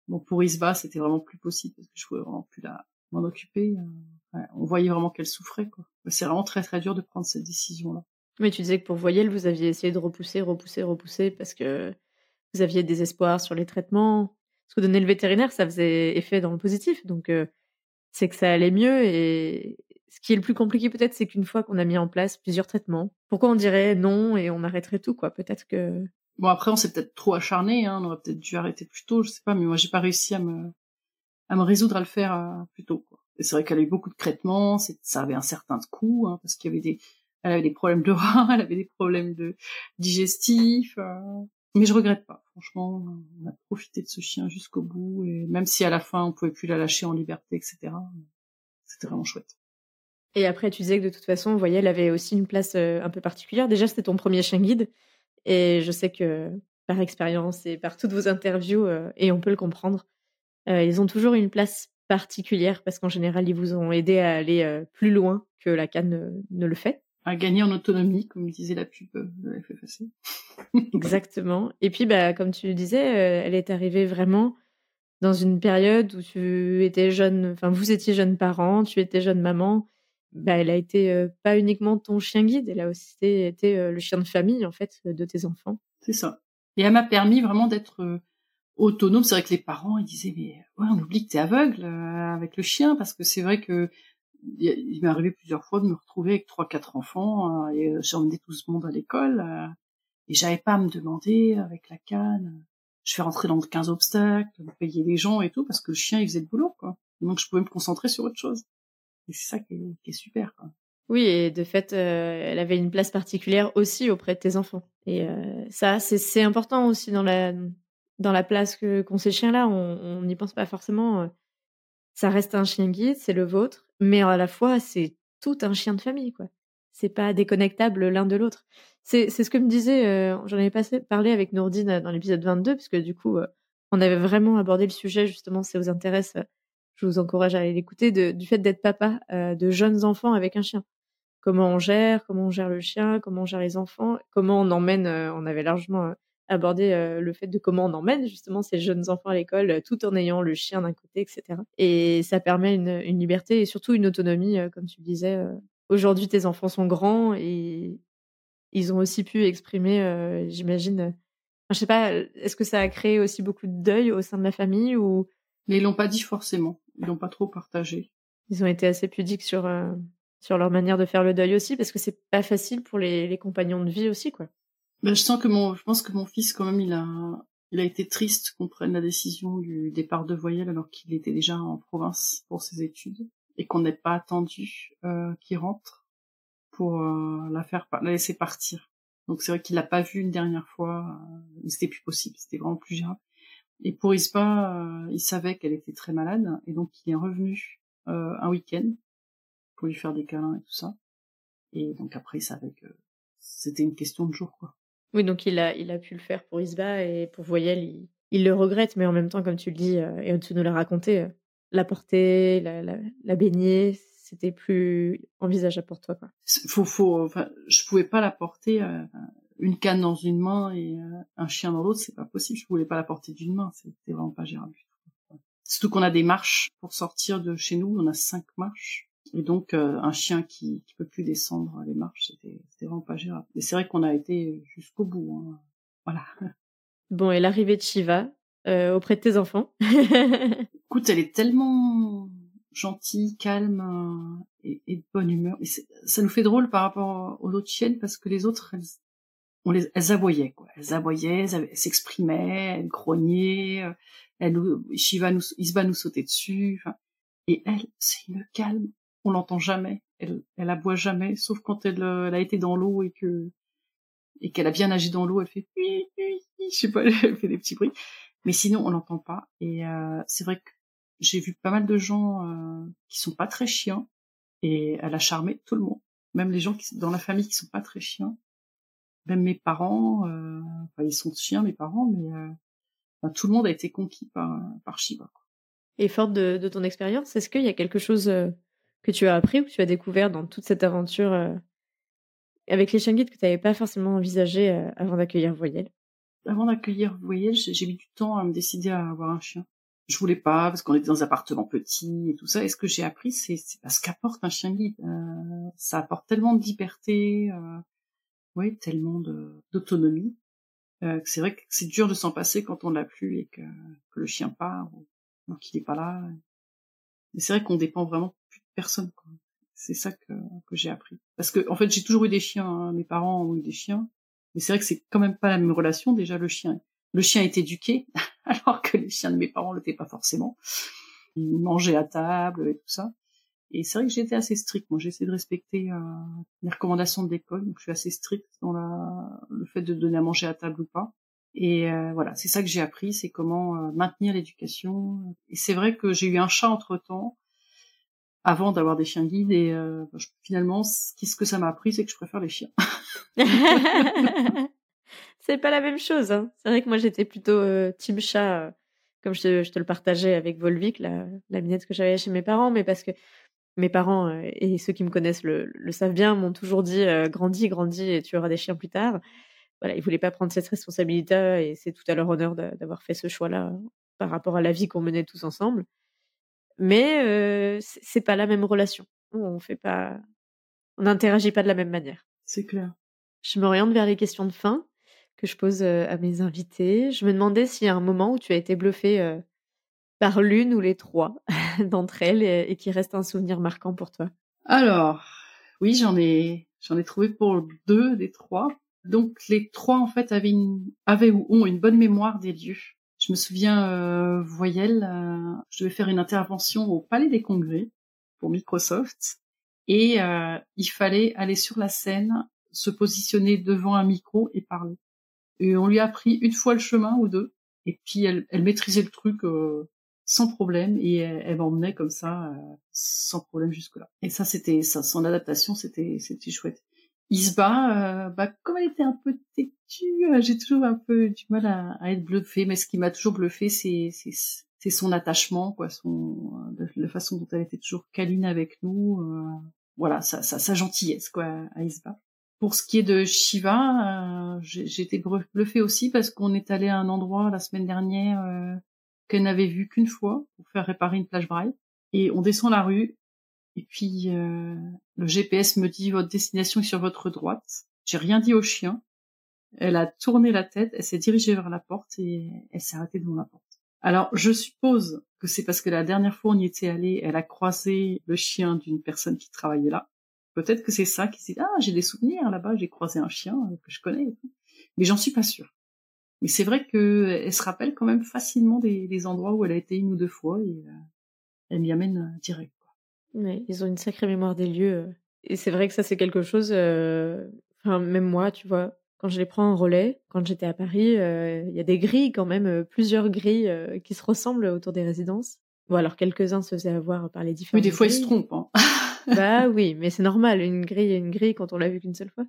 bon pour Isba c'était vraiment plus possible parce que je pouvais vraiment plus la m'en occuper. Euh... Ouais, on voyait vraiment qu'elle souffrait quoi. C'est vraiment très très dur de prendre cette décision là. Mais tu disais que pour Voyelle vous aviez essayé de repousser, repousser, repousser parce que vous aviez des espoirs sur les traitements. Parce que donner le vétérinaire ça faisait effet dans le positif donc euh, c'est que ça allait mieux et ce qui est le plus compliqué peut-être, c'est qu'une fois qu'on a mis en place plusieurs traitements, pourquoi on dirait non et on arrêterait tout, quoi? Peut-être que. Bon, après, on s'est peut-être trop acharné, hein, on aurait peut-être dû arrêter plus tôt, je sais pas, mais moi, j'ai pas réussi à me, à me résoudre à le faire euh, plus tôt, quoi. Et c'est vrai qu'elle a eu beaucoup de traitements, ça avait un certain coût, hein, parce qu'il y avait des, elle avait des problèmes de rein, elle avait des problèmes de digestifs, euh... mais je regrette pas. Franchement, on a profité de ce chien jusqu'au bout, et même si à la fin on pouvait plus la lâcher en liberté, etc. C'était vraiment chouette. Et après, tu disais que de toute façon, vous voyez, elle avait aussi une place euh, un peu particulière. Déjà, c'était ton premier chien guide. Et je sais que par expérience et par toutes vos interviews, et on peut le comprendre. ils ont toujours une place particulière parce qu'en général, ils vous ont aidé à aller plus loin que la canne ne, le fait. À gagner en autonomie, comme disait la pub de la FFAC. Exactement. Et puis, bah, comme tu le disais, elle est arrivée vraiment dans une période où tu étais jeune, enfin, vous étiez jeune parent, tu étais jeune maman. Bah, elle a été pas uniquement ton chien guide, elle a aussi été le chien de famille, en fait, de tes enfants. C'est ça. Et elle m'a permis vraiment d'être autonome. C'est vrai que les parents, ils disaient, mais ouais, on oublie que t'es aveugle euh, avec le chien, parce que c'est vrai que il m'est arrivé plusieurs fois de me retrouver avec trois, quatre enfants, euh, et euh, j'ai emmené tout ce monde à l'école, et j'avais pas à me demander, avec la canne, je fais rentrer dans 15 obstacles, payer les gens et tout, parce que le chien, il faisait le boulot, quoi. Donc je pouvais me concentrer sur autre chose. Et c'est ça qui est, super, quoi. Oui, et de fait, elle avait une place particulière aussi auprès de tes enfants. Et ça, c'est important aussi dans la dans la place que qu'ont ces chiens-là, on n'y pense pas forcément. Euh, ça reste un chien guide, c'est le vôtre, mais à la fois c'est tout un chien de famille, quoi. C'est pas déconnectable l'un de l'autre. C'est ce que me disait, euh, j'en avais passé, parlé avec Nourdine euh, dans l'épisode 22, puisque du coup, on avait vraiment abordé le sujet, justement, si ça vous intéresse, je vous encourage à aller l'écouter, du fait d'être papa de jeunes enfants avec un chien. Comment on gère, comment on gère le chien, comment on gère les enfants, comment on emmène, on avait largement aborder euh, le fait de comment on emmène justement ces jeunes enfants à l'école euh, tout en ayant le chien d'un côté, etc. Et ça permet une, une, liberté et surtout une autonomie, euh, comme tu le disais. Aujourd'hui, tes enfants sont grands et ils ont aussi pu exprimer, j'imagine. je sais pas, est-ce que ça a créé aussi beaucoup de deuil au sein de la famille ou Mais ils l'ont pas dit forcément. Ils l'ont pas trop partagé. Ils ont été assez pudiques sur sur leur manière de faire le deuil aussi parce que c'est pas facile pour les, les compagnons de vie aussi quoi. Ben, je sens que mon, je pense que mon fils, quand même, il a, il a été triste qu'on prenne la décision du départ de Voyelle alors qu'il était déjà en province pour ses études et qu'on n'ait pas attendu euh, qu'il rentre pour euh, la faire, la laisser partir. Donc c'est vrai qu'il l'a pas vu une dernière fois, euh, mais c'était plus possible, c'était vraiment plus gérable. Et pour Ispa, euh, il savait qu'elle était très malade et donc il est revenu euh, un week-end pour lui faire des câlins et tout ça. Et donc après il savait que c'était une question de jour quoi. Oui, donc il a, il a pu le faire pour Isba et pour Voyelle, il, il le regrette, mais en même temps, comme tu le dis, euh, et tu nous l'as raconté, euh, la porter, la, la, la baigner, c'était plus envisageable pour toi. Quoi. Faut, faut, enfin, je pouvais pas la porter euh, une canne dans une main et un chien dans l'autre, c'est pas possible. Je pouvais pas la porter d'une main, c'était vraiment pas gérable. Surtout qu'on a des marches pour sortir de chez nous, on a cinq marches. Et donc euh, un chien qui qui peut plus descendre les marches, c'était c'était vraiment pas gérable. Et c'est vrai qu'on a été jusqu'au bout. Hein. Voilà. Bon, et l'arrivée de Shiva euh, auprès de tes enfants? Écoute, elle est tellement gentille, calme euh, et, et, de bonne humeur. Et ça nous fait drôle par rapport aux autres chiennes parce que les autres, elles, on les, elles aboyaient quoi. Elles aboyaient, elles s'exprimaient, elles grognaient. Euh, elle, Shiva nous, Isba nous sautait dessus. Enfin, et elle, c'est une calme on l'entend jamais. Elle, elle aboie jamais, sauf quand elle, euh, elle a été dans l'eau et que et qu'elle a bien nagé dans l'eau, elle fait je sais pas, elle fait des petits bruits. Mais sinon, on l'entend pas. Et euh, c'est vrai que j'ai vu pas mal de gens euh, qui sont pas très chiens, et elle a charmé tout le monde, même les gens qui dans la famille qui sont pas très chiens. Même mes parents, euh, enfin, ils sont chiens, mes parents, mais euh, tout le monde a été conquis par par Shiva. Et forte de, de ton expérience, est-ce qu'il y a quelque chose que tu as appris ou que tu as découvert dans toute cette aventure euh, avec les guides que tu n'avais pas forcément envisagé euh, avant d'accueillir Voyelle? Avant d'accueillir Voyelle, j'ai mis du temps à me décider à avoir un chien. Je voulais pas parce qu'on était dans un appartement petit et tout ça. Et ce que j'ai appris, c'est ce qu'apporte un chien guide. Euh, ça apporte tellement de liberté, euh, ouais, tellement d'autonomie. Euh, c'est vrai que c'est dur de s'en passer quand on l'a plus et que, que le chien part ou, qu'il n'est pas là. Mais c'est vrai qu'on dépend vraiment personne. C'est ça que, que j'ai appris. Parce que en fait, j'ai toujours eu des chiens. Hein. Mes parents ont eu des chiens, mais c'est vrai que c'est quand même pas la même relation. Déjà, le chien, le chien est éduqué, alors que les chiens de mes parents l'étaient pas forcément. Ils mangeaient à table et tout ça. Et c'est vrai que j'étais assez stricte. Moi, j'essaie de respecter euh, les recommandations de l'école, donc je suis assez stricte dans la, le fait de donner à manger à table ou pas. Et euh, voilà, c'est ça que j'ai appris, c'est comment euh, maintenir l'éducation. Et c'est vrai que j'ai eu un chat entre temps avant d'avoir des chiens guides et euh, finalement ce que ça m'a appris c'est que je préfère les chiens. c'est pas la même chose. Hein. C'est vrai que moi j'étais plutôt euh, team chat, euh, comme je te, je te, le partageais avec Volvic, la, la minette que j'avais chez mes parents, mais parce que mes parents euh, et ceux qui me connaissent le, le savent bien m'ont toujours dit grandis, grandis et tu auras des chiens plus tard. Voilà, ils voulaient pas prendre cette responsabilité et c'est tout à leur honneur d'avoir fait ce choix-là par rapport à la vie qu'on menait tous ensemble. Mais c'est pas la même relation. On fait pas, on n'interagit pas de la même manière. C'est clair. Je m'oriente vers les questions de fin que je pose à mes invités. Je me demandais s'il y a un moment où tu as été bluffé par l'une ou les trois d'entre elles et, qui reste un souvenir marquant pour toi. Alors, oui, j'en ai, j'en ai trouvé pour deux des trois. Donc les trois en fait avaient, une, avaient ou ont une bonne mémoire des lieux. Je me souviens, euh, Voyelle, euh, je devais faire une intervention au Palais des Congrès pour Microsoft et euh, il fallait aller sur la scène, se positionner devant un micro et parler. Et on lui a pris une fois le chemin ou deux, et puis elle, elle maîtrisait le truc euh, sans problème et elle, elle m'emmenait comme ça euh, sans problème jusque là. Et ça c'était ça, son adaptation c'était c'était chouette. Isba, euh, bah comme elle était un peu têtue, j'ai toujours un peu du mal à, être bluffée, mais ce qui m'a toujours bluffé c'est c'est son attachement, quoi, son la façon dont elle était toujours câline avec nous. voilà, sa, sa, sa gentillesse, quoi, à Isba. Pour ce qui est de Shiva, euh, j'ai été bluffée aussi parce qu'on est allé à un endroit la semaine dernière euh, qu'elle n'avait vu qu'une fois pour faire réparer une plage braille. Et on descend la rue et puis euh, le GPS me dit votre destination est sur votre droite. J'ai rien dit au chien. Elle a tourné la tête, elle s'est dirigée vers la porte et elle s'est arrêtée devant la porte. Alors je suppose que c'est parce que la dernière fois on y était allé, elle a croisé le chien d'une personne qui travaillait là. Peut-être que c'est ça qui s'est dit, ah, j'ai des souvenirs là-bas, j'ai croisé un chien que je connais. Mais j'en suis pas sûre. Mais c'est vrai qu'elle se rappelle quand même facilement des, endroits où elle a été une ou deux fois et euh, elle m'y amène euh, direct. Ouais, ils ont une sacrée mémoire des lieux. Euh. Et c'est vrai que ça, c'est quelque chose. Enfin, même moi, tu vois, quand je les prends en relais, quand j'étais à Paris, il y a des grilles quand même, plusieurs grilles qui se ressemblent autour des résidences. Ou alors quelques-uns se faisaient avoir par les différents. Oui, des fois ils se trompent. Hein. bah oui, mais c'est normal, une grille est une grille quand on l'a vue qu'une seule fois.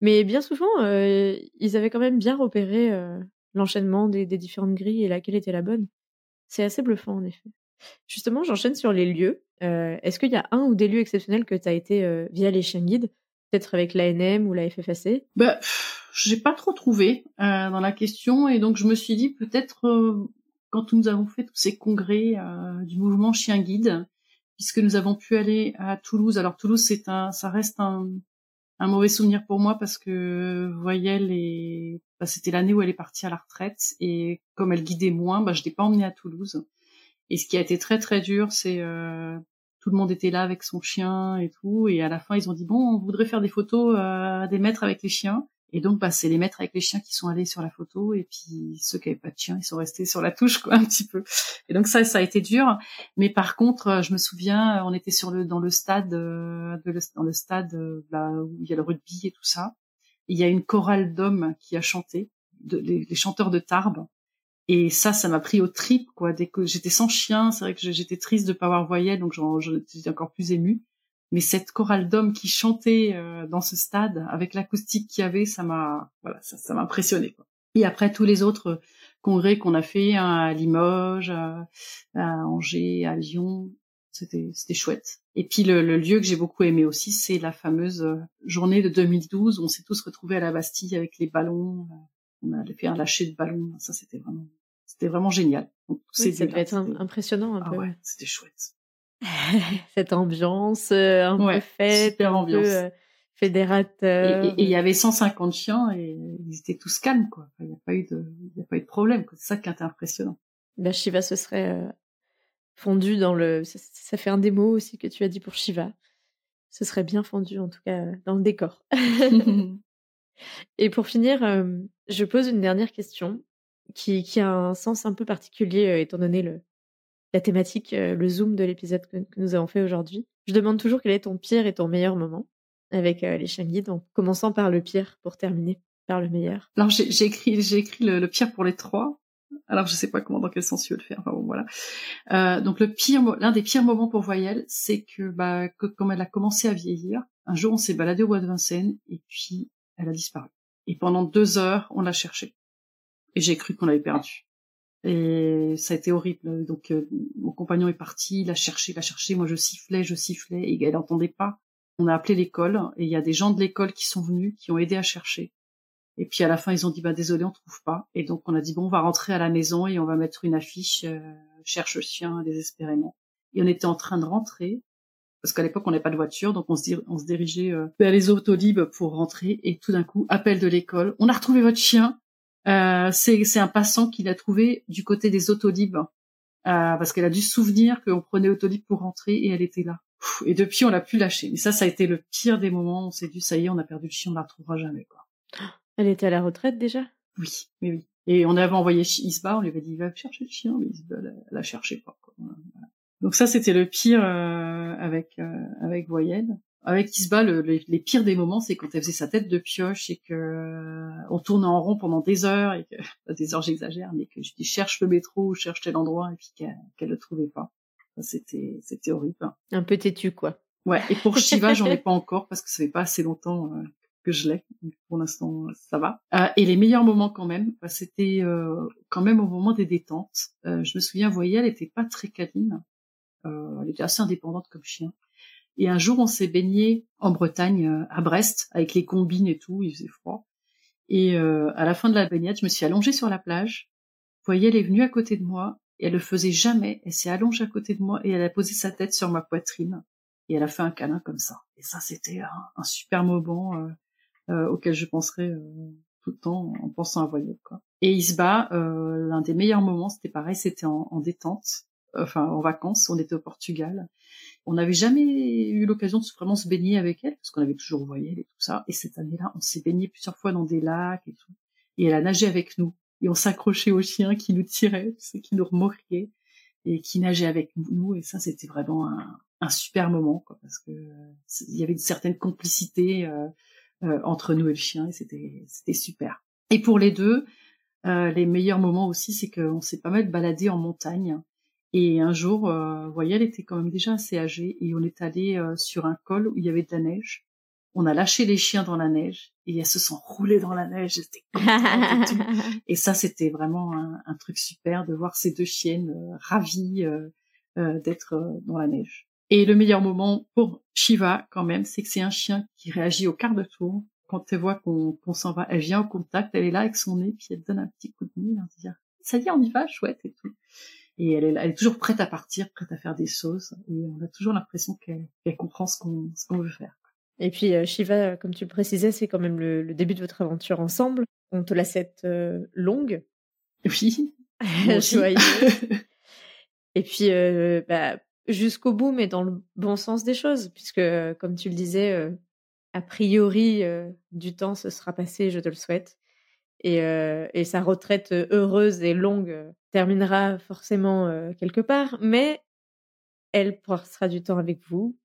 Mais bien souvent, euh, ils avaient quand même bien repéré euh, l'enchaînement des, différentes grilles et laquelle était la bonne. C'est assez bluffant en effet. Justement, j'enchaîne sur les lieux. Euh, est-ce qu'il y a un ou des lieux exceptionnels que tu as été via les chiens guides? Peut-être avec l'ANM ou la FFAC Bah, j'ai pas trop trouvé dans la question et donc je me suis dit peut-être quand nous avons fait tous ces congrès du mouvement chien guide, puisque nous avons pu aller à Toulouse. Alors Toulouse, ça reste un, un mauvais souvenir pour moi parce que Voyelle et bah, c'était l'année où elle est partie à la retraite et comme elle guidait moins, bah, je l'ai pas emmenée à Toulouse. Et ce qui a été très très dur, c'est euh, tout le monde était là avec son chien et tout, et à la fin ils ont dit bon, on voudrait faire des photos euh, des maîtres avec les chiens. Et donc, bah, c'est les maîtres avec les chiens qui sont allés sur la photo, et puis ceux qui avaient pas de chiens, ils sont restés sur la touche, quoi, un petit peu. Et donc ça, ça a été dur. Mais par contre, euh, je me souviens, on était sur le dans le stade, euh, dans le stade euh, bah, où il y a le rugby et tout ça. il y a une chorale d'hommes qui a chanté, de, les, chanteurs de Tarbes. Et ça, ça m'a pris au trip, quoi. Dès que j'étais sans chien, c'est vrai que j'étais triste de pas avoir voyelle, donc j'étais encore plus émue mais cette chorale d'hommes qui chantait euh, dans ce stade avec l'acoustique qu'il y avait, ça m'a voilà, ça, ça m'a impressionné. Quoi. Et après tous les autres congrès qu'on a fait hein, à Limoges, à, Angers, à Lyon, c'était c'était chouette. Et puis le, le lieu que j'ai beaucoup aimé aussi, c'est la fameuse euh, journée de 2012 où on s'est tous retrouvés à la Bastille avec les ballons. On a fait un lâcher de ballons. Ça c'était vraiment c'était vraiment génial. Donc, oui, ça devait être impressionnant un ah peu. Ouais, c'était chouette. Cette ambiance euh, un peu faite, un ambiance. euh, fédérateur. Et il y avait 150 chiens et ils étaient tous calmes, quoi. Il n'y a pas eu de, il a pas eu de problème. C'est ça qui était impressionnant. Bah, Shiva se serait euh, fondu dans le. Ça, fait un démo aussi que tu as dit pour Shiva. Ce serait bien fondu en tout cas dans le décor. et pour finir, je pose une dernière question qui, a un sens un peu particulier étant donné le, la thématique, euh, le zoom de l'épisode que, nous avons fait aujourd'hui. Je demande toujours quel est ton pire et ton meilleur moment avec euh, les chiens guides, en commençant par le pire pour terminer par le meilleur. Alors j'ai écrit, écrit le, pire pour les trois. Alors je sais pas comment, dans quel sens tu veux le faire. Enfin bon voilà. Euh, donc le pire, l'un des pires moments pour Voyelle, c'est que bah que, comme elle a commencé à vieillir, un jour on s'est baladé au bois de Vincennes et puis elle a disparu. Et pendant deux heures, on l'a cherché. Et j'ai cru qu'on l'avait perdu. Et ça a été horrible. Donc euh, mon compagnon est parti, il a cherché, il a cherché. Moi, je sifflais, je sifflais, et elle n'entendait pas. On a appelé l'école, et il y a des gens de l'école qui sont venus, qui ont aidé à chercher. Et puis à la fin, ils ont dit bah désolé, on trouve pas. Et donc on a dit bon, on va rentrer à la maison et on va mettre une affiche euh, cherche chien désespérément. Et on était en train de rentrer parce qu'à l'époque on n'avait pas de voiture, donc on se, on se dirigeait euh, vers les autolibes pour rentrer. Et tout d'un coup, appel de l'école, on a retrouvé votre chien. Euh, c'est un passant qui l'a trouvé du côté des autolibes euh, parce qu'elle a dû se souvenir qu'on prenait autolib pour rentrer et elle était là. Et depuis, on l'a plus lâché. Mais ça, ça a été le pire des moments. On s'est dit, ça y est, on a perdu le chien, on la retrouvera jamais, quoi. Elle était à la retraite déjà? Oui, oui, oui. Et on avait envoyé Isba, on lui avait dit, va chercher le chien, mais Isba, elle, la cherchait pas. Quoi. Donc ça, c'était le pire euh, avec euh, avec Voyelle. Avec Isba, le, les pires des moments, c'est quand elle faisait sa tête de pioche et que euh, on tournait en rond pendant des heures et que des heures j'exagère, mais que je dis cherche le métro cherche tel endroit et puis qu'elle le trouvait pas. C'était c'était horrible. Un peu têtu quoi. Ouais. Et pour Shiva, j'en ai pas encore parce que ça fait pas assez longtemps que je l'ai. Pour l'instant, ça va. Euh, et les meilleurs moments quand même, bah, c'était euh, quand même au moment des détentes. Euh, je me souviens, vous voyez, elle était pas très câline. Elle était assez indépendante comme chien. Et un jour, on s'est baigné en Bretagne, à Brest, avec les combines et tout. Il faisait froid. Et à la fin de la baignade, je me suis allongée sur la plage. Vous voyez, elle est venue à côté de moi. Et elle le faisait jamais. Elle s'est allongée à côté de moi et elle a posé sa tête sur ma poitrine et elle a fait un câlin comme ça. Et ça, c'était un, super moment euh, auquel je penserai euh, tout le temps en pensant à Voyelle. Quoi. Et Isba, euh, l'un des meilleurs moments, c'était pareil, c'était en, détente, enfin en vacances, on était au Portugal. On n'avait jamais eu l'occasion de vraiment se baigner avec elle, parce qu'on avait toujours Voyelle et tout ça. Et cette année-là, on s'est baigné plusieurs fois dans des lacs et tout. Et elle a nagé avec nous. Et on s'accrochait aux chiens qui nous tiraient, qui nous remorquaient et qui nageaient avec nous. Et ça, c'était vraiment un, un, super moment, quoi, parce que il y avait une certaine complicité. Euh, euh, entre nous et le chien et c'était c'était super. Et pour les deux, euh, les meilleurs moments aussi, c'est qu'on s'est pas mal baladé en montagne. Et un jour, euh, voyez, elle était quand même déjà assez âgée et on est allé euh, sur un col où il y avait de la neige. On a lâché les chiens dans la neige et elles se sont roulées dans la neige. et, et ça, c'était vraiment un, un, truc super de voir ces deux chiennes ravies d'être dans la neige. Et le meilleur moment pour Shiva, quand même, c'est que c'est un chien qui réagit au quart de tour. Quand elle voit qu'on s'en va, elle vient au contact, elle est là avec son nez, puis elle donne un petit coup de nez, elle dit ça y est, on y va, chouette et tout. Et elle est, elle est toujours prête à partir, prête à faire des choses, et on a toujours l'impression qu'elle comprend ce qu'on veut faire. Et puis euh, Shiva, comme tu le précisais, c'est quand même le, début de votre aventure ensemble. On te la cette euh, longue. Oui. et puis, euh, bah, jusqu'au bout, mais dans le bon sens des choses, puisque, comme tu le disais, euh, a priori, euh, du temps se sera passé, je te le souhaite. Et, euh, et sa retraite heureuse et longue terminera forcément quelque part, mais elle passera du temps avec vous.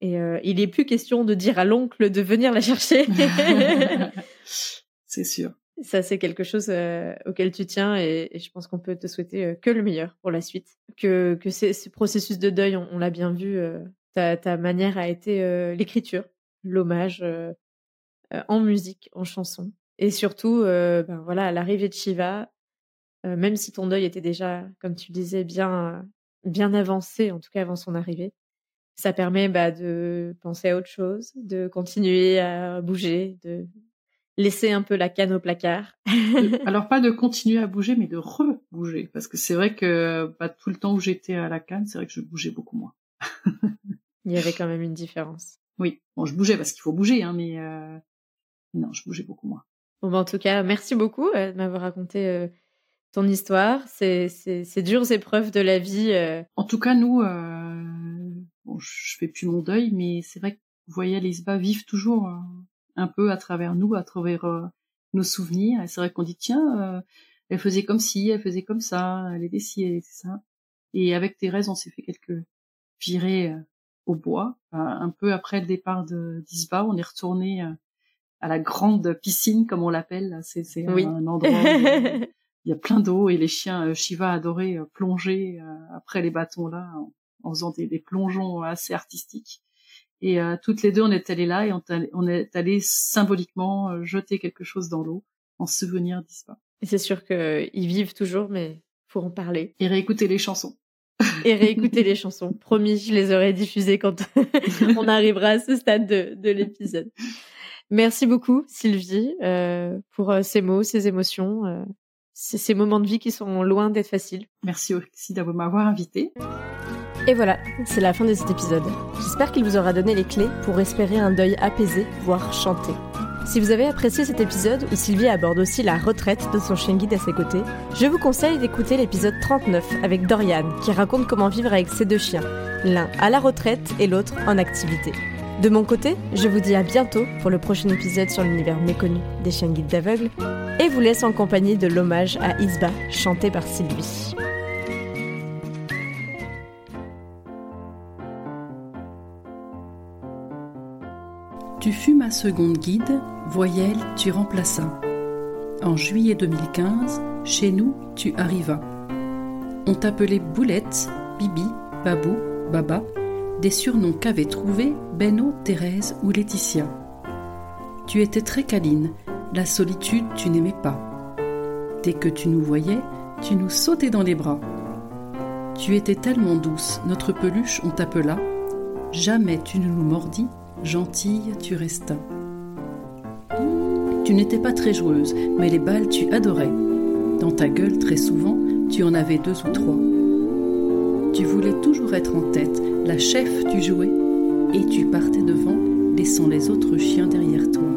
Et il n'est plus question de dire à l'oncle de venir la chercher. C'est sûr. Ça, c'est quelque chose euh, auquel tu tiens et, je pense qu'on peut te souhaiter euh, que le meilleur pour la suite. Que, que ce processus de deuil, on, l'a bien vu, euh, ta, ta, manière a été l'écriture, l'hommage en musique, en chanson. Et surtout, ben voilà, à l'arrivée de Shiva, même si ton deuil était déjà, comme tu disais, bien, bien avancé, en tout cas avant son arrivée, ça permet bah, de penser à autre chose, de continuer à bouger, de laisser un peu la canne au placard. Alors pas de continuer à bouger, mais de rebouger, parce que c'est vrai que bah, tout le temps où j'étais à la canne, c'est vrai que je bougeais beaucoup moins. Il y avait quand même une différence. Oui, bon, je bougeais parce qu'il faut bouger, hein, mais euh... non, je bougeais beaucoup moins. Bon, bah, en tout cas, merci beaucoup euh, de m'avoir raconté euh, ton histoire, ces, dures épreuves de la vie. Euh. En tout cas, nous, bon, je fais plus mon deuil, mais c'est vrai que vous voyez, les Isba vivent toujours un peu à travers nous, à travers euh, nos souvenirs. C'est vrai qu'on dit tiens, euh, elle faisait comme ci, elle faisait comme ça, elle était ci, elle était ça. Et avec Thérèse, on s'est fait quelques virées euh, au bois. un peu après le départ de d'Isba, on est retourné à la grande piscine, comme on l'appelle. C'est un endroit où il y a plein d'eau et les chiens Shiva adoraient plonger après les bâtons là en, faisant des, des, plongeons assez artistiques. Et toutes les deux, on est allés là et on, est allé symboliquement jeter quelque chose dans l'eau en souvenir d'Ispa. Et c'est sûr qu'ils vivent toujours, mais faut en parler. Et réécouter les chansons. Et réécouter les chansons. Promis, je les aurai diffusées quand on arrivera à ce stade de, de l'épisode. Merci beaucoup, Sylvie, euh, pour euh, ces mots, ces émotions, euh, ces, moments de vie qui sont loin d'être faciles. Merci aussi d'avoir m'avoir invité. Et voilà, c'est la fin de cet épisode. J'espère qu'il vous aura donné les clés pour espérer un deuil apaisé, voire chanté. Si vous avez apprécié cet épisode où Sylvie aborde aussi la retraite de son chien guide à ses côtés, je vous conseille d'écouter l'épisode 39 avec Dorian qui raconte comment vivre avec ses deux chiens, l'un à la retraite et l'autre en activité. De mon côté, je vous dis à bientôt pour le prochain épisode sur l'univers méconnu des chiens guides d'aveugles et vous laisse en compagnie de l'hommage à Isba chanté par Sylvie. Tu fus ma seconde guide, voyelle, tu remplaças. En juillet 2015, chez nous, tu arrivas. On t'appelait Boulette, Bibi, Babou, Baba, des surnoms qu'avaient trouvés Benno, Thérèse ou Laetitia. Tu étais très câline, la solitude tu n'aimais pas. Dès que tu nous voyais, tu nous sautais dans les bras. Tu étais tellement douce, notre peluche on t'appela. Jamais tu ne nous mordis, gentille tu restas. Tu n'étais pas très joueuse, mais les balles tu adorais. Dans ta gueule, très souvent, tu en avais deux ou trois. Tu voulais toujours être en tête, la chef du jouet, et tu partais devant, laissant les autres chiens derrière toi.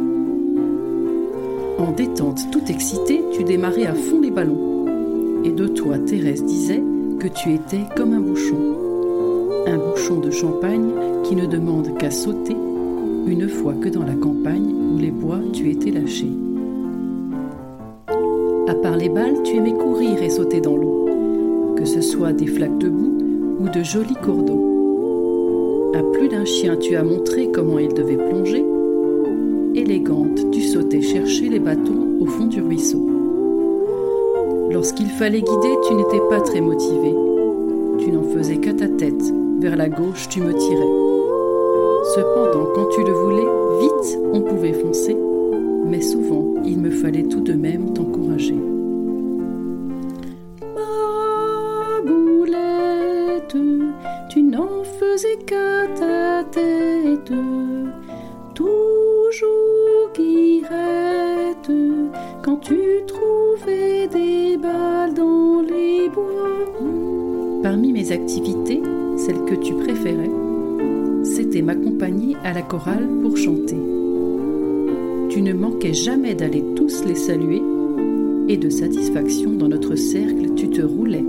En détente, tout excité, tu démarrais à fond les ballons. Et de toi, Thérèse disait que tu étais comme un bouchon. Un bouchon de champagne qui ne demande qu'à sauter une fois que dans la campagne où les bois tu étais lâché. À part les balles, tu aimais courir et sauter dans l'eau, que ce soit des flaques de boue ou de jolis cours d'eau. À plus d'un chien, tu as montré comment il devait plonger. Élégante, tu sautais chercher les bâtons au fond du ruisseau. Lorsqu'il fallait guider, tu n'étais pas très motivé. Tu n'en faisais qu'à ta tête. Vers la gauche, tu me tirais. Cependant, quand tu le voulais, vite, on pouvait foncer. Mais souvent, il me fallait tout de même t'encourager. À la chorale pour chanter. Tu ne manquais jamais d'aller tous les saluer, et de satisfaction dans notre cercle, tu te roulais.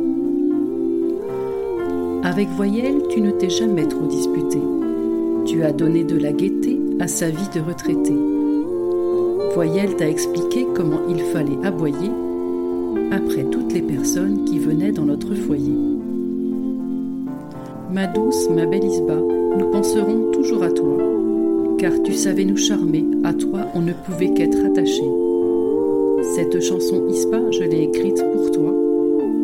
Avec Voyelle, tu ne t'es jamais trop disputé. Tu as donné de la gaieté à sa vie de retraité. Voyelle t'a expliqué comment il fallait aboyer après toutes les personnes qui venaient dans notre foyer. Ma douce, ma belle Isba, nous penserons toujours à toi, car tu savais nous charmer, à toi on ne pouvait qu'être attaché. Cette chanson Isba, je l'ai écrite pour toi,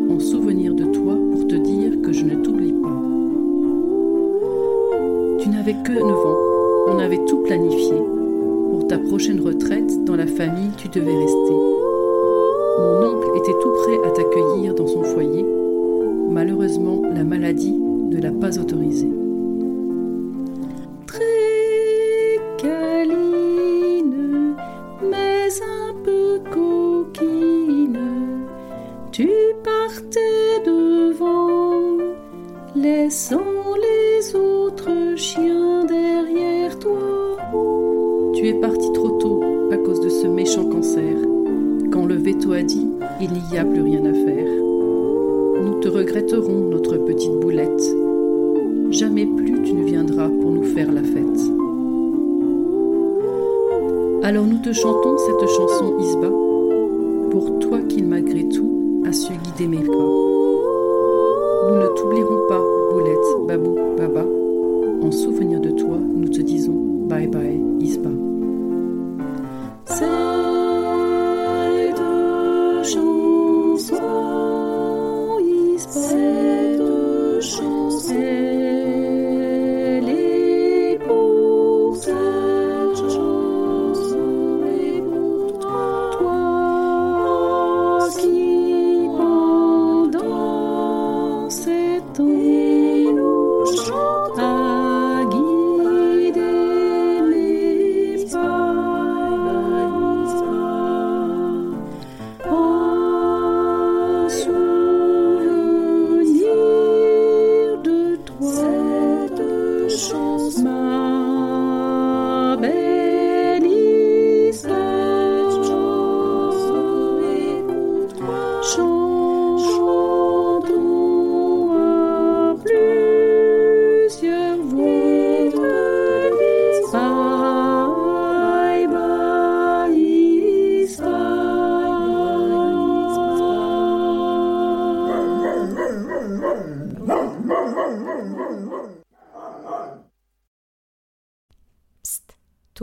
en souvenir de toi pour te dire que je ne t'oublie pas. Tu n'avais que 9 ans, on avait tout planifié. Pour ta prochaine retraite, dans la famille, tu devais rester. Mon oncle était tout prêt à t'accueillir dans son foyer. Malheureusement, la maladie ne l'a pas autorisé. Alors